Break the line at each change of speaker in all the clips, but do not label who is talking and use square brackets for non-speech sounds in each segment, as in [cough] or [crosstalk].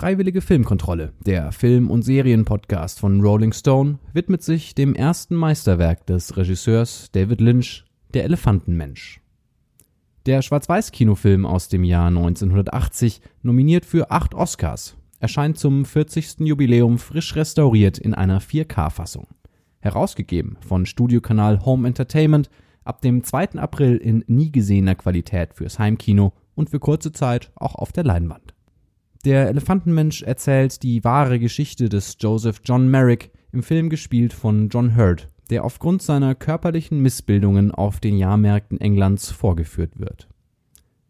Freiwillige Filmkontrolle, der Film- und Serienpodcast von Rolling Stone, widmet sich dem ersten Meisterwerk des Regisseurs David Lynch, Der Elefantenmensch. Der Schwarz-Weiß-Kinofilm aus dem Jahr 1980, nominiert für acht Oscars, erscheint zum 40. Jubiläum frisch restauriert in einer 4K-Fassung. Herausgegeben von Studiokanal Home Entertainment, ab dem 2. April in nie gesehener Qualität fürs Heimkino und für kurze Zeit auch auf der Leinwand. Der Elefantenmensch erzählt die wahre Geschichte des Joseph John Merrick, im Film gespielt von John Hurt, der aufgrund seiner körperlichen Missbildungen auf den Jahrmärkten Englands vorgeführt wird.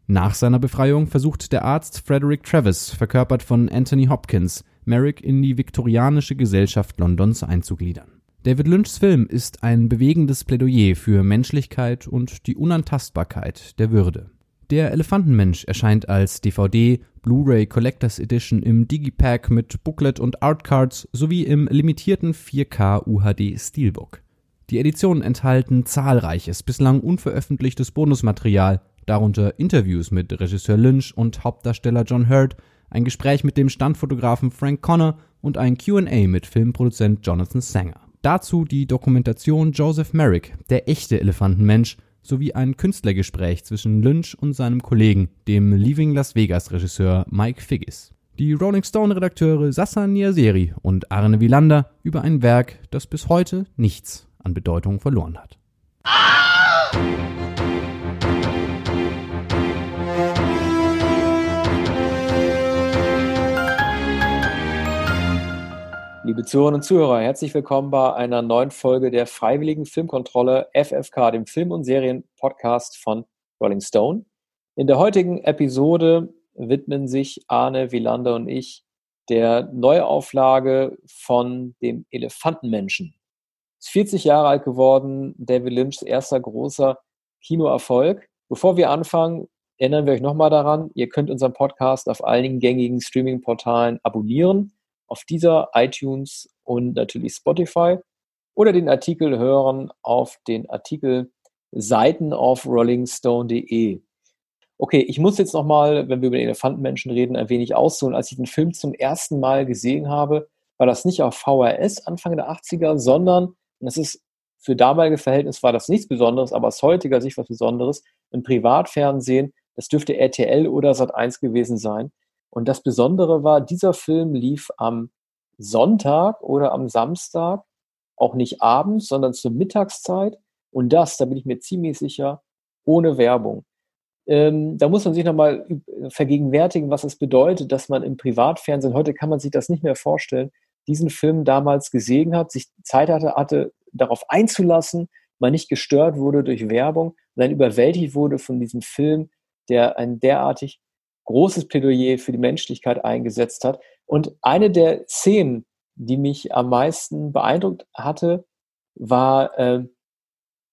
Nach seiner Befreiung versucht der Arzt Frederick Travis, verkörpert von Anthony Hopkins, Merrick in die viktorianische Gesellschaft Londons einzugliedern. David Lynchs Film ist ein bewegendes Plädoyer für Menschlichkeit und die Unantastbarkeit der Würde. Der Elefantenmensch erscheint als DVD, Blu-ray Collectors Edition im Digipack mit Booklet und Artcards sowie im limitierten 4K UHD Steelbook. Die Editionen enthalten zahlreiches, bislang unveröffentlichtes Bonusmaterial, darunter Interviews mit Regisseur Lynch und Hauptdarsteller John Hurt, ein Gespräch mit dem Standfotografen Frank Connor und ein QA mit Filmproduzent Jonathan Sanger. Dazu die Dokumentation Joseph Merrick, der echte Elefantenmensch, sowie ein Künstlergespräch zwischen Lynch und seinem Kollegen, dem Leaving Las Vegas Regisseur Mike Figgis. Die Rolling Stone Redakteure Sassa Niaseri und Arne Wielander über ein Werk, das bis heute nichts an Bedeutung verloren hat.
Liebe Zuhörerinnen und Zuhörer, herzlich willkommen bei einer neuen Folge der Freiwilligen Filmkontrolle FFK, dem Film- und Serien-Podcast von Rolling Stone. In der heutigen Episode widmen sich Arne, Wielander und ich der Neuauflage von dem Elefantenmenschen. Ist 40 Jahre alt geworden, David Lynchs erster großer Kinoerfolg. Bevor wir anfangen, erinnern wir euch nochmal daran, ihr könnt unseren Podcast auf einigen gängigen Streaming-Portalen abonnieren auf dieser iTunes und natürlich Spotify oder den Artikel hören auf den Artikel Seiten auf rollingstone.de. Okay, ich muss jetzt nochmal, wenn wir über den Elefantenmenschen reden, ein wenig ausholen. Als ich den Film zum ersten Mal gesehen habe, war das nicht auf VHS Anfang der 80er, sondern, und das ist für damalige Verhältnis war das nichts Besonderes, aber aus heutiger Sicht was Besonderes, im Privatfernsehen, das dürfte RTL oder Sat1 gewesen sein, und das Besondere war, dieser Film lief am Sonntag oder am Samstag, auch nicht abends, sondern zur Mittagszeit. Und das, da bin ich mir ziemlich sicher, ohne Werbung. Ähm, da muss man sich nochmal vergegenwärtigen, was es bedeutet, dass man im Privatfernsehen, heute kann man sich das nicht mehr vorstellen, diesen Film damals gesehen hat, sich Zeit hatte, hatte darauf einzulassen, man nicht gestört wurde durch Werbung dann überwältigt wurde von diesem Film, der ein derartig großes Plädoyer für die Menschlichkeit eingesetzt hat. Und eine der Szenen, die mich am meisten beeindruckt hatte, war, äh,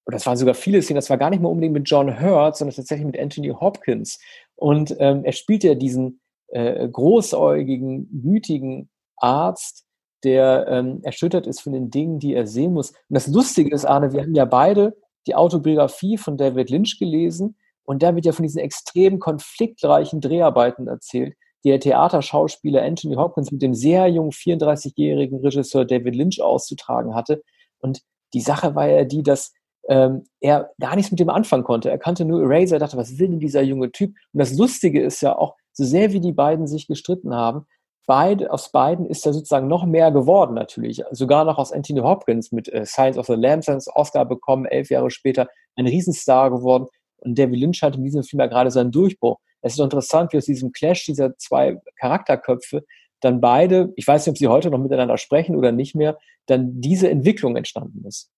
oder das waren sogar viele Szenen, das war gar nicht mal unbedingt mit John Hurt, sondern tatsächlich mit Anthony Hopkins. Und ähm, er spielt ja diesen äh, großäugigen, gütigen Arzt, der ähm, erschüttert ist von den Dingen, die er sehen muss. Und das Lustige ist, Arne, wir haben ja beide die Autobiografie von David Lynch gelesen und da wird ja von diesen extrem konfliktreichen Dreharbeiten erzählt, die der Theaterschauspieler Anthony Hopkins mit dem sehr jungen 34-jährigen Regisseur David Lynch auszutragen hatte. Und die Sache war ja die, dass ähm, er gar nichts mit dem anfangen konnte. Er kannte nur Eraser, er dachte, was will denn dieser junge Typ? Und das Lustige ist ja auch, so sehr wie die beiden sich gestritten haben, beide, aus beiden ist ja sozusagen noch mehr geworden natürlich. Sogar noch aus Anthony Hopkins mit äh, Science of the Lambs Oscar bekommen, elf Jahre später ein Riesenstar geworden. Und David Lynch hat in diesem Film ja gerade seinen Durchbruch. Es ist interessant, wie aus diesem Clash dieser zwei Charakterköpfe dann beide, ich weiß nicht, ob sie heute noch miteinander sprechen oder nicht mehr, dann diese Entwicklung entstanden ist.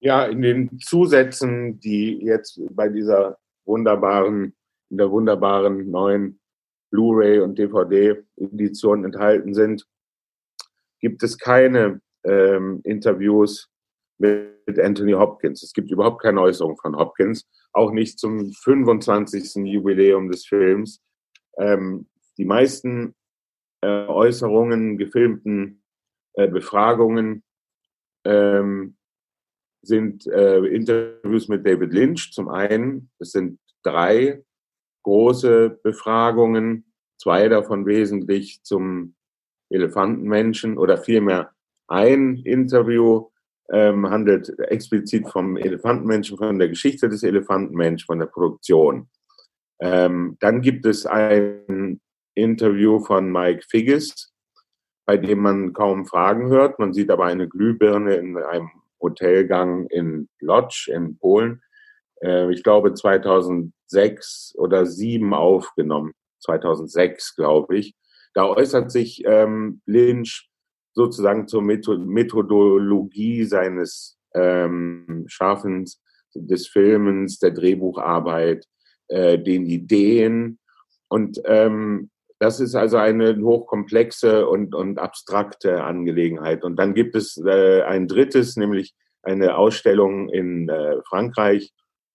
Ja, in den Zusätzen, die jetzt bei dieser wunderbaren, in der wunderbaren neuen Blu-ray und DVD-Edition enthalten sind, gibt es keine ähm, Interviews mit Anthony Hopkins. Es gibt überhaupt keine Äußerung von Hopkins, auch nicht zum 25. Jubiläum des Films. Ähm, die meisten äh, Äußerungen, gefilmten äh, Befragungen ähm, sind äh, Interviews mit David Lynch zum einen. Es sind drei große Befragungen. zwei davon wesentlich zum Elefantenmenschen oder vielmehr ein Interview ähm, handelt explizit vom Elefantenmenschen, von der Geschichte des Elefantenmenschen, von der Produktion. Ähm, dann gibt es ein Interview von Mike Figgis, bei dem man kaum Fragen hört. Man sieht aber eine Glühbirne in einem Hotelgang in Lodz in Polen. Äh, ich glaube 2006 oder 2007 aufgenommen. 2006, glaube ich. Da äußert sich ähm, Lynch sozusagen zur Methodologie seines ähm, Schaffens, des Filmens, der Drehbucharbeit, äh, den Ideen. Und ähm, das ist also eine hochkomplexe und, und abstrakte Angelegenheit. Und dann gibt es äh, ein drittes, nämlich eine Ausstellung in äh, Frankreich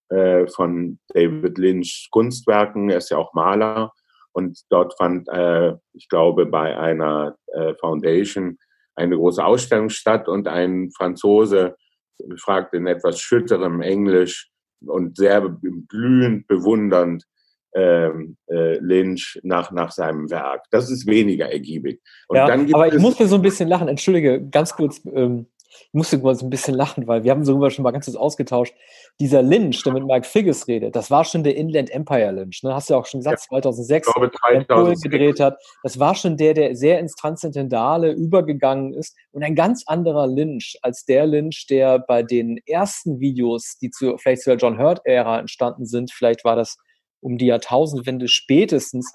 äh, von David Lynch Kunstwerken. Er ist ja auch Maler. Und dort fand, äh, ich glaube, bei einer äh, Foundation eine große Ausstellung statt und ein Franzose fragt in etwas schütterem Englisch und sehr glühend bewundernd ähm, äh, Lynch nach, nach seinem Werk. Das ist weniger ergiebig.
Und ja, aber ich musste so ein bisschen lachen. Entschuldige, ganz kurz. Ähm, ich musste mal so ein bisschen lachen, weil wir haben sogar schon mal ganz kurz ausgetauscht. Dieser Lynch, der mit Mike Figgis redet, das war schon der Inland Empire Lynch. Ne? Hast du ja auch schon gesagt, ja, 2006, glaube, 2006. gedreht hat. Das war schon der, der sehr ins Transzendentale übergegangen ist und ein ganz anderer Lynch als der Lynch, der bei den ersten Videos, die zu, vielleicht zur John Hurt-Ära entstanden sind, vielleicht war das um die Jahrtausendwende spätestens,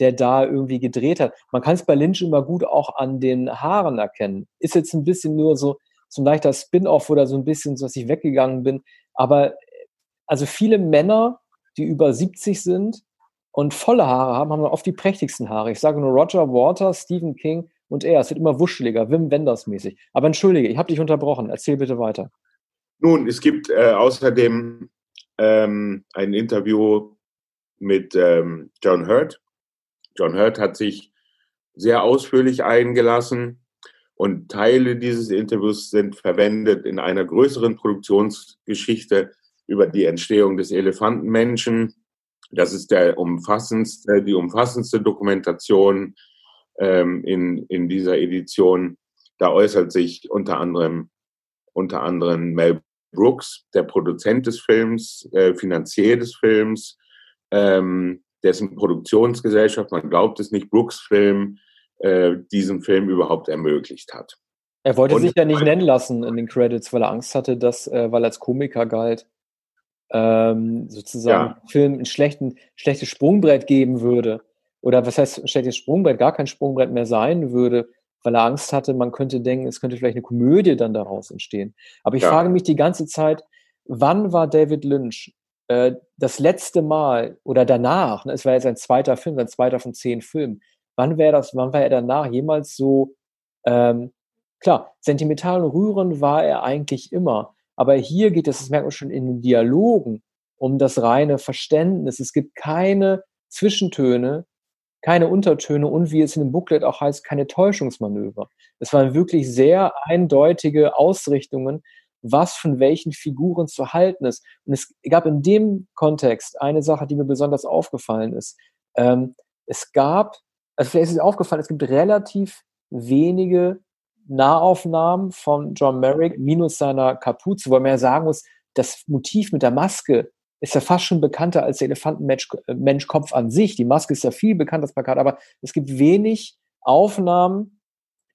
der da irgendwie gedreht hat. Man kann es bei Lynch immer gut auch an den Haaren erkennen. Ist jetzt ein bisschen nur so, so ein leichter Spin-off oder so ein bisschen, so dass ich weggegangen bin. Aber also viele Männer, die über 70 sind und volle Haare haben, haben oft die prächtigsten Haare. Ich sage nur Roger Waters, Stephen King und er. Es wird immer wuscheliger, Wim Wenders mäßig. Aber entschuldige, ich habe dich unterbrochen. Erzähl bitte weiter.
Nun, es gibt äh, außerdem ähm, ein Interview mit ähm, John Hurt. John Hurt hat sich sehr ausführlich eingelassen und Teile dieses Interviews sind verwendet in einer größeren Produktionsgeschichte über die Entstehung des Elefantenmenschen. Das ist der umfassendste, die umfassendste Dokumentation ähm, in, in dieser Edition. Da äußert sich unter anderem, unter anderem Mel Brooks, der Produzent des Films, äh, Finanzier des Films, ähm, dessen Produktionsgesellschaft, man glaubt es nicht, Brooks Film, äh, diesen Film überhaupt ermöglicht hat.
Er wollte und, sich ja nicht nennen lassen in den Credits, weil er Angst hatte, dass, äh, weil er als Komiker galt, ähm, sozusagen ja. Film ein schlechten, schlechtes Sprungbrett geben würde. Oder was heißt ein schlechtes Sprungbrett, gar kein Sprungbrett mehr sein würde, weil er Angst hatte, man könnte denken, es könnte vielleicht eine Komödie dann daraus entstehen. Aber ich ja. frage mich die ganze Zeit, wann war David Lynch äh, das letzte Mal oder danach, ne, es war jetzt ein zweiter Film, sein zweiter von zehn Filmen, wann wäre das, wann war er danach jemals so, ähm, klar, sentimental und rührend war er eigentlich immer, aber hier geht es, das merkt man schon in den Dialogen, um das reine Verständnis. Es gibt keine Zwischentöne, keine Untertöne und wie es in dem Booklet auch heißt, keine Täuschungsmanöver. Es waren wirklich sehr eindeutige Ausrichtungen, was von welchen Figuren zu halten ist. Und es gab in dem Kontext eine Sache, die mir besonders aufgefallen ist. Ähm, es gab also vielleicht ist es aufgefallen, es gibt relativ wenige Nahaufnahmen von John Merrick minus seiner Kapuze, wo man ja sagen muss, das Motiv mit der Maske ist ja fast schon bekannter als der Elefantenmenschkopf an sich. Die Maske ist ja viel bekannter als Plakat, aber es gibt wenig Aufnahmen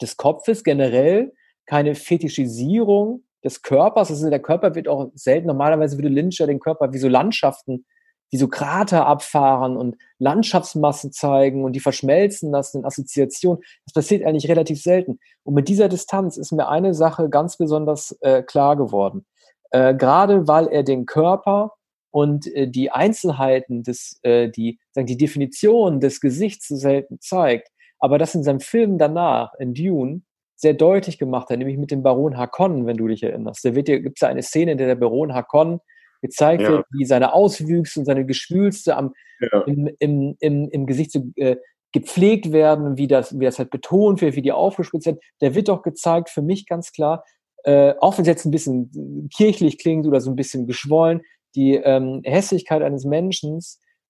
des Kopfes generell, keine Fetischisierung des Körpers. Also der Körper wird auch selten, normalerweise würde Lynch ja den Körper wie so Landschaften die so Krater abfahren und Landschaftsmassen zeigen und die verschmelzen lassen in Assoziationen. Das passiert eigentlich relativ selten. Und mit dieser Distanz ist mir eine Sache ganz besonders äh, klar geworden. Äh, Gerade weil er den Körper und äh, die Einzelheiten des, äh, die, sagen, die Definition des Gesichts so selten zeigt, aber das in seinem Film danach, in Dune, sehr deutlich gemacht hat, nämlich mit dem Baron Harkonnen, wenn du dich erinnerst. Da gibt es ja eine Szene, in der der Baron Harkonnen gezeigt ja. wird, wie seine Auswüchse und seine Geschwülste am, ja. im, im, im, im Gesicht so, äh, gepflegt werden, wie das, wie das halt betont wird, wie die aufgespitzt werden. Der wird doch gezeigt, für mich ganz klar, äh, auch wenn es jetzt ein bisschen kirchlich klingt oder so ein bisschen geschwollen, die ähm, Hässlichkeit eines Menschen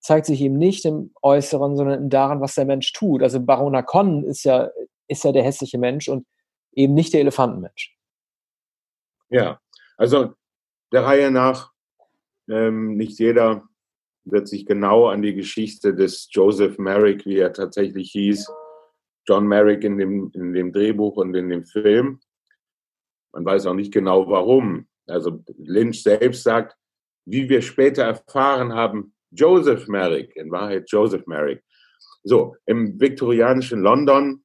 zeigt sich eben nicht im Äußeren, sondern daran, was der Mensch tut. Also Baron Harkonnen ist ja, ist ja der hässliche Mensch und eben nicht der Elefantenmensch.
Ja, also der Reihe nach, ähm, nicht jeder wird sich genau an die Geschichte des Joseph Merrick, wie er tatsächlich hieß, John Merrick in dem, in dem Drehbuch und in dem Film. Man weiß auch nicht genau warum. Also Lynch selbst sagt, wie wir später erfahren haben, Joseph Merrick, in Wahrheit Joseph Merrick. So, im viktorianischen London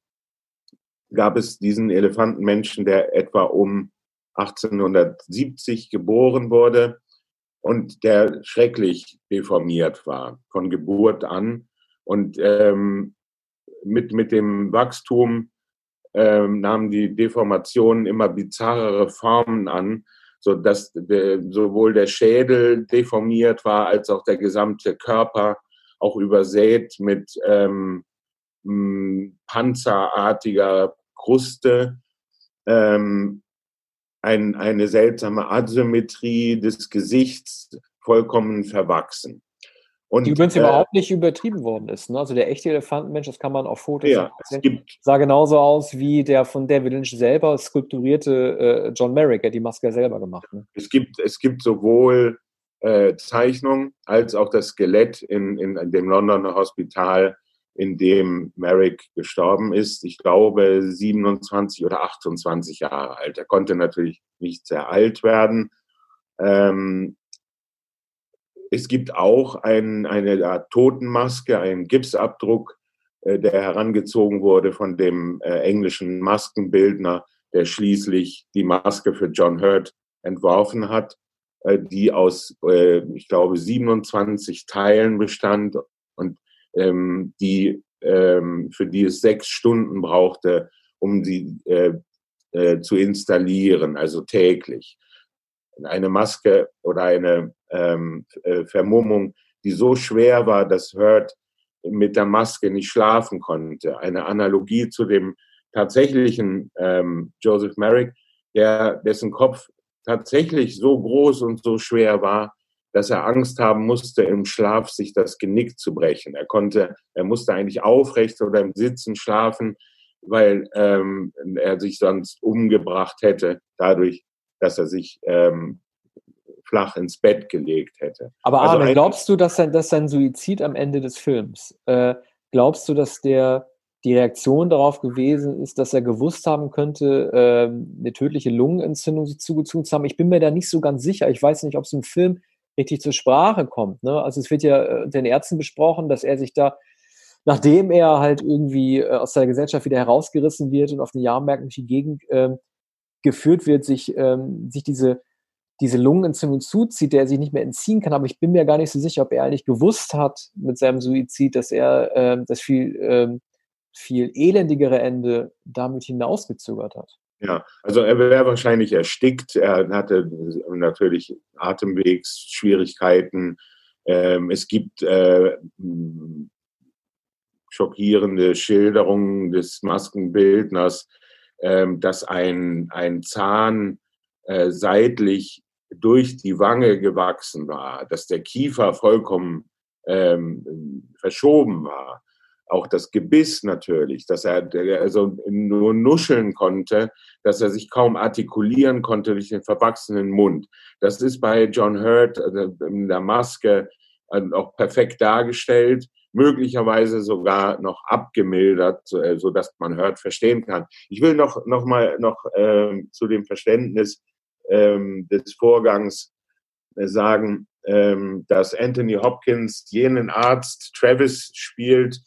gab es diesen Elefantenmenschen, der etwa um 1870 geboren wurde und der schrecklich deformiert war von Geburt an. Und ähm, mit, mit dem Wachstum ähm, nahmen die Deformationen immer bizarrere Formen an, so dass de, sowohl der Schädel deformiert war als auch der gesamte Körper auch übersät mit ähm, panzerartiger Kruste. Ähm, ein, eine seltsame Asymmetrie des Gesichts, vollkommen verwachsen.
Und, die übrigens äh, überhaupt nicht übertrieben worden ist. Ne? Also der echte Elefantenmensch, das kann man auf Fotos
ja,
sehen, sah genauso aus wie der von David Lynch selber skulpturierte äh, John Merrick, der die Maske selber gemacht. Ne?
Es, gibt, es gibt sowohl äh, Zeichnungen als auch das Skelett in, in, in dem Londoner Hospital in dem Merrick gestorben ist. Ich glaube 27 oder 28 Jahre alt. Er konnte natürlich nicht sehr alt werden. Ähm, es gibt auch ein, eine Art Totenmaske, einen Gipsabdruck, äh, der herangezogen wurde von dem äh, englischen Maskenbildner, der schließlich die Maske für John Hurt entworfen hat, äh, die aus, äh, ich glaube, 27 Teilen bestand ähm, die, ähm, für die es sechs Stunden brauchte, um sie äh, äh, zu installieren, also täglich. Eine Maske oder eine ähm, äh, Vermummung, die so schwer war, dass Hurt mit der Maske nicht schlafen konnte. Eine Analogie zu dem tatsächlichen ähm, Joseph Merrick, der, dessen Kopf tatsächlich so groß und so schwer war, dass er Angst haben musste, im Schlaf sich das Genick zu brechen. Er konnte, er musste eigentlich aufrecht oder im Sitzen schlafen, weil ähm, er sich sonst umgebracht hätte, dadurch, dass er sich ähm, flach ins Bett gelegt hätte.
Aber also glaubst du, dass sein, dass sein Suizid am Ende des Films, äh, glaubst du, dass der die Reaktion darauf gewesen ist, dass er gewusst haben könnte, äh, eine tödliche Lungenentzündung sich zugezogen zu haben? Ich bin mir da nicht so ganz sicher. Ich weiß nicht, ob es im Film richtig zur Sprache kommt. Ne? Also es wird ja äh, den Ärzten besprochen, dass er sich da, nachdem er halt irgendwie äh, aus der Gesellschaft wieder herausgerissen wird und auf durch die Gegend äh, geführt wird, sich, ähm, sich diese, diese Lungenentzündung zuzieht, der er sich nicht mehr entziehen kann. Aber ich bin mir gar nicht so sicher, ob er eigentlich gewusst hat mit seinem Suizid, dass er äh, das viel, äh, viel elendigere Ende damit hinausgezögert hat.
Ja, also er wäre wahrscheinlich erstickt. Er hatte natürlich Atemwegsschwierigkeiten. Ähm, es gibt äh, schockierende Schilderungen des Maskenbildners, ähm, dass ein, ein Zahn äh, seitlich durch die Wange gewachsen war, dass der Kiefer vollkommen ähm, verschoben war auch das Gebiss natürlich, dass er also nur nuscheln konnte, dass er sich kaum artikulieren konnte durch den verwachsenen Mund. Das ist bei John Hurt also in der Maske äh, auch perfekt dargestellt, möglicherweise sogar noch abgemildert, äh, so dass man Hurt verstehen kann. Ich will noch noch mal noch äh, zu dem Verständnis ähm, des Vorgangs äh, sagen, ähm, dass Anthony Hopkins jenen Arzt Travis spielt,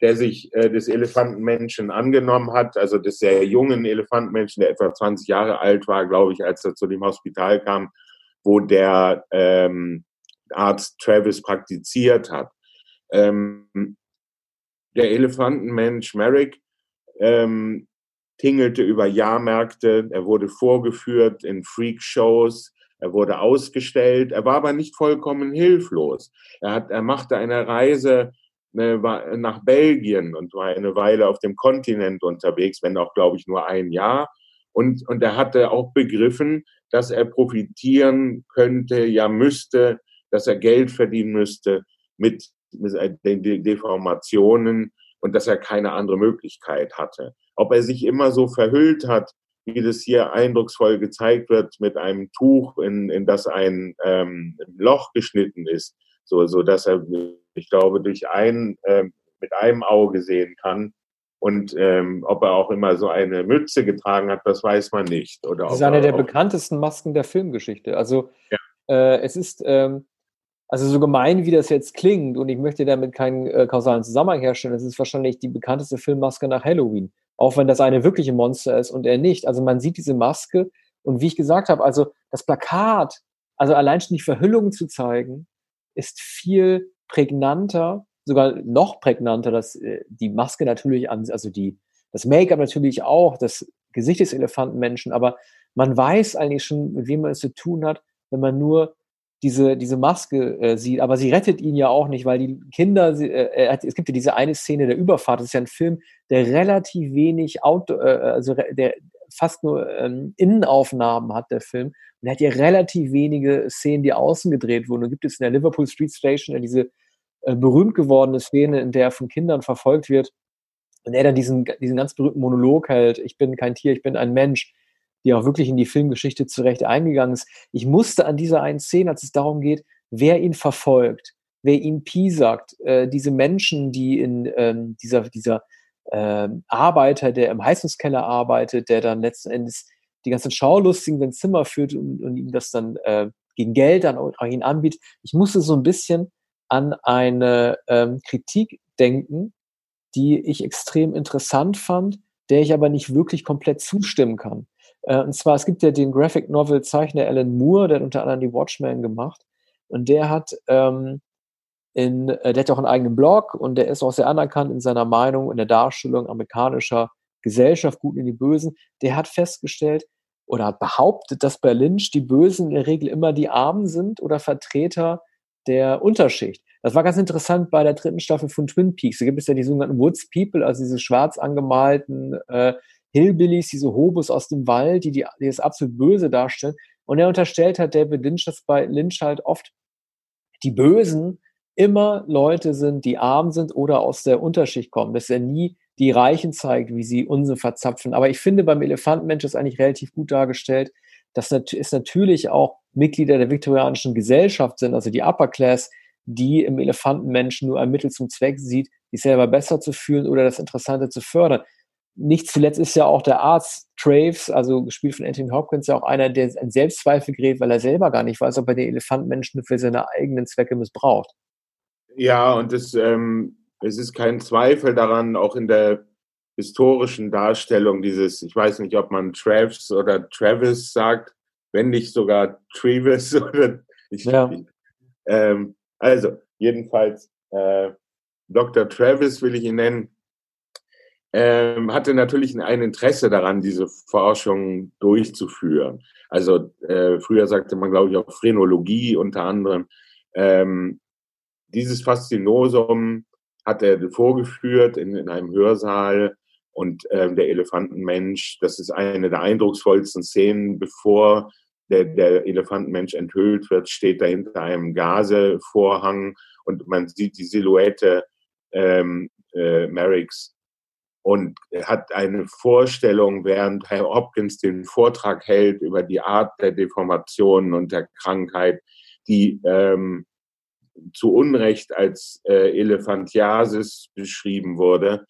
der sich äh, des Elefantenmenschen angenommen hat, also des sehr jungen Elefantenmenschen, der etwa 20 Jahre alt war, glaube ich, als er zu dem Hospital kam, wo der ähm, Arzt Travis praktiziert hat. Ähm, der Elefantenmensch Merrick ähm, tingelte über Jahrmärkte, er wurde vorgeführt in Freakshows, er wurde ausgestellt, er war aber nicht vollkommen hilflos. Er, hat, er machte eine Reise nach Belgien und war eine Weile auf dem Kontinent unterwegs, wenn auch, glaube ich, nur ein Jahr. Und, und er hatte auch begriffen, dass er profitieren könnte, ja müsste, dass er Geld verdienen müsste mit den Deformationen und dass er keine andere Möglichkeit hatte. Ob er sich immer so verhüllt hat, wie das hier eindrucksvoll gezeigt wird, mit einem Tuch, in, in das ein ähm, Loch geschnitten ist, so, so dass er, ich glaube, durch ein, ähm, mit einem Auge sehen kann. Und ähm, ob er auch immer so eine Mütze getragen hat, das weiß man nicht. Oder
das ist eine der bekanntesten Masken der Filmgeschichte. Also ja. äh, es ist, ähm, also so gemein, wie das jetzt klingt, und ich möchte damit keinen äh, kausalen Zusammenhang herstellen, das ist wahrscheinlich die bekannteste Filmmaske nach Halloween. Auch wenn das eine wirkliche Monster ist und er nicht. Also man sieht diese Maske und wie ich gesagt habe, also das Plakat, also allein schon die Verhüllung zu zeigen, ist viel prägnanter, sogar noch prägnanter, dass äh, die Maske natürlich an, also die, das Make-up natürlich auch, das Gesicht des Elefantenmenschen, aber man weiß eigentlich schon, mit wem man es zu tun hat, wenn man nur diese, diese Maske äh, sieht, aber sie rettet ihn ja auch nicht, weil die Kinder, sie, äh, es gibt ja diese eine Szene der Überfahrt, das ist ja ein Film, der relativ wenig Auto, äh, also der fast nur ähm, Innenaufnahmen hat, der Film. Und er hat ja relativ wenige Szenen, die außen gedreht wurden. Und gibt es in der Liverpool Street Station ja diese äh, berühmt gewordene Szene, in der er von Kindern verfolgt wird und er dann diesen, diesen ganz berühmten Monolog hält, ich bin kein Tier, ich bin ein Mensch die auch wirklich in die Filmgeschichte zurecht eingegangen ist. Ich musste an dieser einen Szene, als es darum geht, wer ihn verfolgt, wer ihn piesackt, äh, diese Menschen, die in ähm, dieser, dieser äh, Arbeiter, der im Heizungskeller arbeitet, der dann letzten Endes die ganzen Schaulustigen ins Zimmer führt und, und ihm das dann äh, gegen Geld dann auch ihn anbietet. Ich musste so ein bisschen an eine ähm, Kritik denken, die ich extrem interessant fand, der ich aber nicht wirklich komplett zustimmen kann. Äh, und zwar, es gibt ja den Graphic Novel Zeichner Alan Moore, der hat unter anderem die Watchmen gemacht. Und der hat, ähm, in, äh, der hat auch einen eigenen Blog und der ist auch sehr anerkannt in seiner Meinung in der Darstellung amerikanischer Gesellschaft, Guten in die Bösen. Der hat festgestellt oder hat behauptet, dass bei Lynch die Bösen in der Regel immer die Armen sind oder Vertreter der Unterschicht. Das war ganz interessant bei der dritten Staffel von Twin Peaks. Da gibt es ja die sogenannten Woods People, also diese schwarz angemalten äh, Hillbillies, diese Hobos aus dem Wald, die, die, die das absolut Böse darstellen. Und er unterstellt hat David Lynch, dass bei Lynch halt oft die Bösen immer Leute sind, die arm sind oder aus der Unterschicht kommen, dass er nie die Reichen zeigt, wie sie Unsinn verzapfen. Aber ich finde, beim Elefantenmensch ist eigentlich relativ gut dargestellt, dass es natürlich auch Mitglieder der viktorianischen Gesellschaft sind, also die Upper Class, die im Elefantenmenschen nur ein Mittel zum Zweck sieht, sich selber besser zu fühlen oder das Interessante zu fördern nicht zuletzt ist ja auch der Arzt Traves, also gespielt von Anthony Hopkins, ja auch einer, der ein Selbstzweifel gerät, weil er selber gar nicht weiß, ob er den Elefantmenschen für seine eigenen Zwecke missbraucht.
Ja, und es, ähm, es ist kein Zweifel daran, auch in der historischen Darstellung dieses, ich weiß nicht, ob man Travis oder Travis sagt, wenn nicht sogar Travis [laughs] oder ich, ja. ähm, also jedenfalls äh, Dr. Travis will ich ihn nennen, ähm, hatte natürlich ein Interesse daran, diese Forschung durchzuführen. Also äh, früher sagte man, glaube ich, auch Phrenologie unter anderem. Ähm, dieses Faszinosum hat er vorgeführt in, in einem Hörsaal und ähm, der Elefantenmensch, das ist eine der eindrucksvollsten Szenen, bevor der, der Elefantenmensch enthüllt wird, steht da hinter einem Gasevorhang und man sieht die Silhouette ähm, äh, Merricks und hat eine Vorstellung, während Herr Hopkins den Vortrag hält über die Art der Deformationen und der Krankheit, die ähm, zu Unrecht als äh, Elephantiasis beschrieben wurde.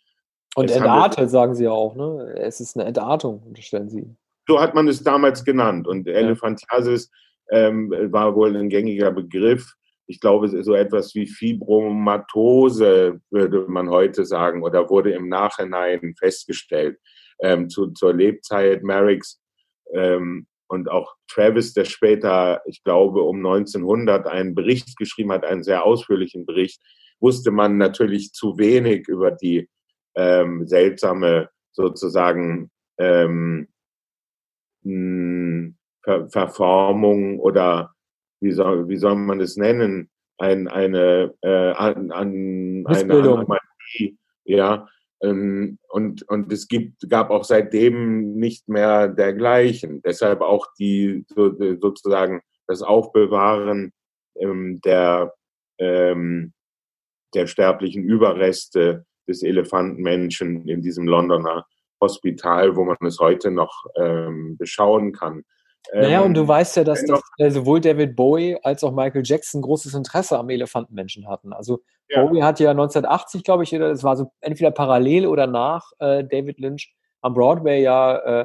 Und entartet, sagen Sie auch, ne? Es ist eine Entartung, unterstellen Sie.
So hat man es damals genannt. Und Elephantiasis ähm, war wohl ein gängiger Begriff ich glaube, so etwas wie Fibromatose würde man heute sagen oder wurde im Nachhinein festgestellt. Ähm, zu, zur Lebzeit Merricks ähm, und auch Travis, der später, ich glaube, um 1900 einen Bericht geschrieben hat, einen sehr ausführlichen Bericht, wusste man natürlich zu wenig über die ähm, seltsame sozusagen ähm, Ver Verformung oder wie soll, wie soll man es nennen, ein, eine, äh, an, an, eine Anomalie, ja, ähm, und, und es gibt, gab auch seitdem nicht mehr dergleichen. Deshalb auch die so, sozusagen das Aufbewahren ähm, der, ähm, der sterblichen Überreste des Elefantenmenschen in diesem Londoner Hospital, wo man es heute noch ähm, beschauen kann.
Naja, und du ähm, weißt ja, dass das, äh, sowohl David Bowie als auch Michael Jackson großes Interesse am Elefantenmenschen hatten. Also ja. Bowie hat ja 1980, glaube ich, das war so entweder parallel oder nach äh, David Lynch am Broadway ja, äh,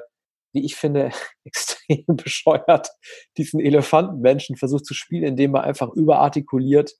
wie ich finde, [laughs] extrem [laughs] bescheuert diesen Elefantenmenschen versucht zu spielen, indem er einfach überartikuliert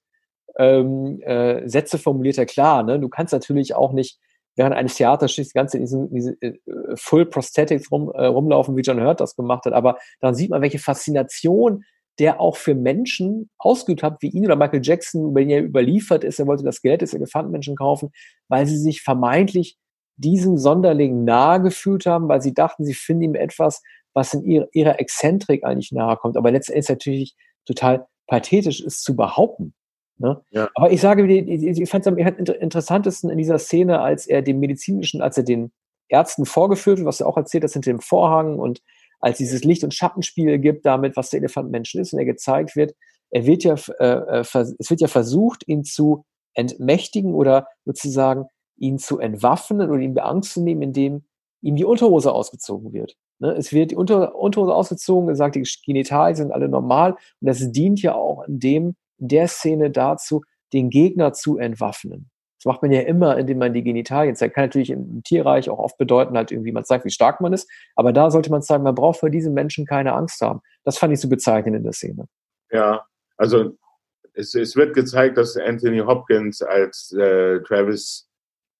ähm, äh, Sätze formuliert. Ja klar, ne? du kannst natürlich auch nicht während eines Theaterstücks die ganze in diesen, diese äh, Full Prosthetics rum, äh, rumlaufen, wie John Hurt das gemacht hat. Aber dann sieht man, welche Faszination der auch für Menschen ausgeübt hat, wie ihn oder Michael Jackson, wenn er überliefert ist, er wollte das Geld des Elefantenmenschen kaufen, weil sie sich vermeintlich diesem Sonderling nahe gefühlt haben, weil sie dachten, sie finden ihm etwas, was in ihrer, ihrer Exzentrik eigentlich nahe kommt. Aber letztendlich natürlich total pathetisch ist zu behaupten. Ne? Ja. Aber ich sage, ich fand es am interessantesten in dieser Szene, als er dem medizinischen, als er den Ärzten vorgeführt wird, was er auch erzählt hat, hinter dem Vorhang und als dieses Licht- und Schattenspiel gibt, damit, was der Elefantenmensch ist und er gezeigt wird, er wird ja, äh, äh es wird ja versucht, ihn zu entmächtigen oder sozusagen ihn zu entwaffnen oder ihn beangst zu nehmen, indem ihm die Unterhose ausgezogen wird. Ne? Es wird die Unter Unterhose ausgezogen, gesagt, die Genitalien sind alle normal und das dient ja auch in dem, der Szene dazu, den Gegner zu entwaffnen. Das macht man ja immer, indem man die Genitalien zeigt. Kann natürlich im Tierreich auch oft bedeuten, halt irgendwie, man zeigt, wie stark man ist. Aber da sollte man sagen, man braucht vor diesen Menschen keine Angst haben. Das fand ich so bezeichnend in der Szene.
Ja, also es, es wird gezeigt, dass Anthony Hopkins als äh, Travis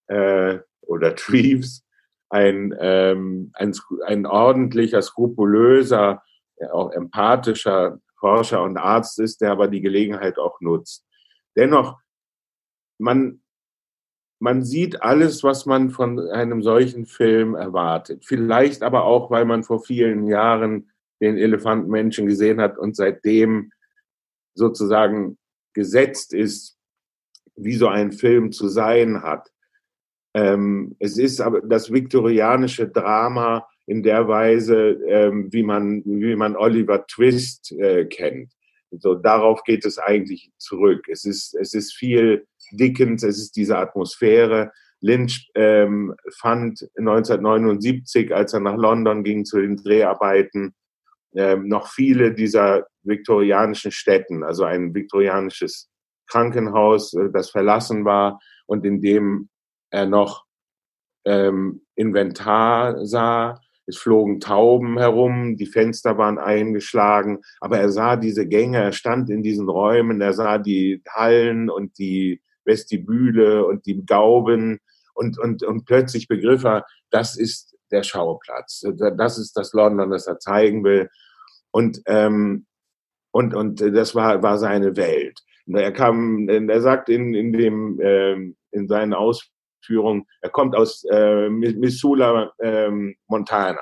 äh, oder [laughs] Treves ein, ähm, ein, ein ordentlicher, skrupulöser, auch empathischer Forscher und Arzt ist, der aber die Gelegenheit auch nutzt. Dennoch, man, man sieht alles, was man von einem solchen Film erwartet. Vielleicht aber auch, weil man vor vielen Jahren den Elefantenmenschen gesehen hat und seitdem sozusagen gesetzt ist, wie so ein Film zu sein hat. Ähm, es ist aber das viktorianische Drama in der Weise, ähm, wie, man, wie man Oliver Twist äh, kennt. So, darauf geht es eigentlich zurück. Es ist, es ist viel Dickens, es ist diese Atmosphäre. Lynch ähm, fand 1979, als er nach London ging zu den Dreharbeiten, ähm, noch viele dieser viktorianischen Städten, also ein viktorianisches Krankenhaus, äh, das verlassen war und in dem er noch ähm, Inventar sah. Es flogen Tauben herum, die Fenster waren eingeschlagen, aber er sah diese Gänge, er stand in diesen Räumen, er sah die Hallen und die Vestibüle und die Gauben und, und, und plötzlich begriff er, das ist der Schauplatz, das ist das London, das er zeigen will. Und, ähm, und, und das war, war seine Welt. Er kam, er sagt in, in dem, ähm, in seinen Ausführungen, Führung. Er kommt aus äh, Missoula, ähm, Montana.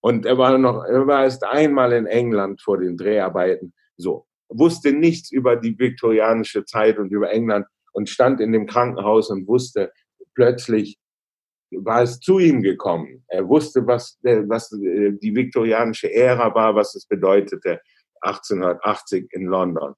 Und er war noch, er war erst einmal in England vor den Dreharbeiten. So. Wusste nichts über die viktorianische Zeit und über England und stand in dem Krankenhaus und wusste plötzlich, war es zu ihm gekommen. Er wusste, was, was äh, die viktorianische Ära war, was es bedeutete 1880 in London.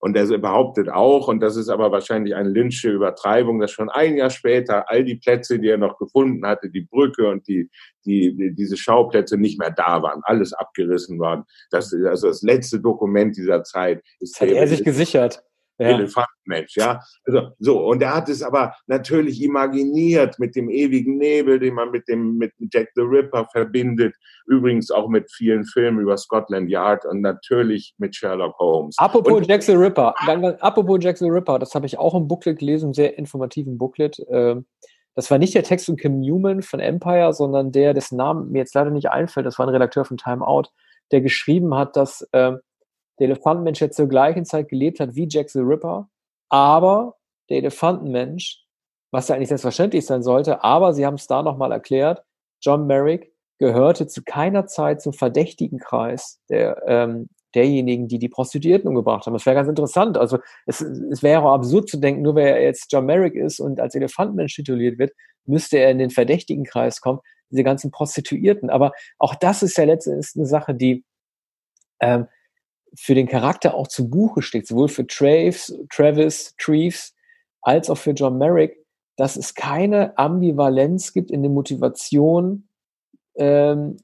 Und er behauptet auch, und das ist aber wahrscheinlich eine Lynchsche Übertreibung, dass schon ein Jahr später all die Plätze, die er noch gefunden hatte, die Brücke und die, die, die diese Schauplätze nicht mehr da waren, alles abgerissen waren. Das, also das letzte Dokument dieser Zeit
ist. Das hat er sich gesichert
ja. Elefantenmensch, ja. Also so, und er hat es aber natürlich imaginiert mit dem ewigen Nebel, den man mit dem mit Jack the Ripper verbindet, übrigens auch mit vielen Filmen über Scotland Yard und natürlich mit Sherlock Holmes.
Apropos und, Jack the Ripper, apropos Jack the Ripper, das habe ich auch im Booklet gelesen, sehr informativen Booklet. Ähm, das war nicht der Text von Kim Newman von Empire, sondern der, dessen Namen mir jetzt leider nicht einfällt, das war ein Redakteur von Time Out, der geschrieben hat, dass ähm, der Elefantenmensch ja zur gleichen Zeit gelebt hat wie Jack the Ripper, aber der Elefantenmensch, was ja eigentlich selbstverständlich sein sollte, aber sie haben es da nochmal erklärt, John Merrick gehörte zu keiner Zeit zum verdächtigen Kreis der, ähm, derjenigen, die die Prostituierten umgebracht haben. Das wäre ganz interessant. Also es, es wäre auch absurd zu denken, nur weil er jetzt John Merrick ist und als Elefantenmensch tituliert wird, müsste er in den verdächtigen Kreis kommen, diese ganzen Prostituierten. Aber auch das ist ja letztendlich eine Sache, die ähm, für den Charakter auch zu Buche steht, sowohl für Traves, Travis, Treves, als auch für John Merrick, dass es keine Ambivalenz gibt in der Motivation ähm,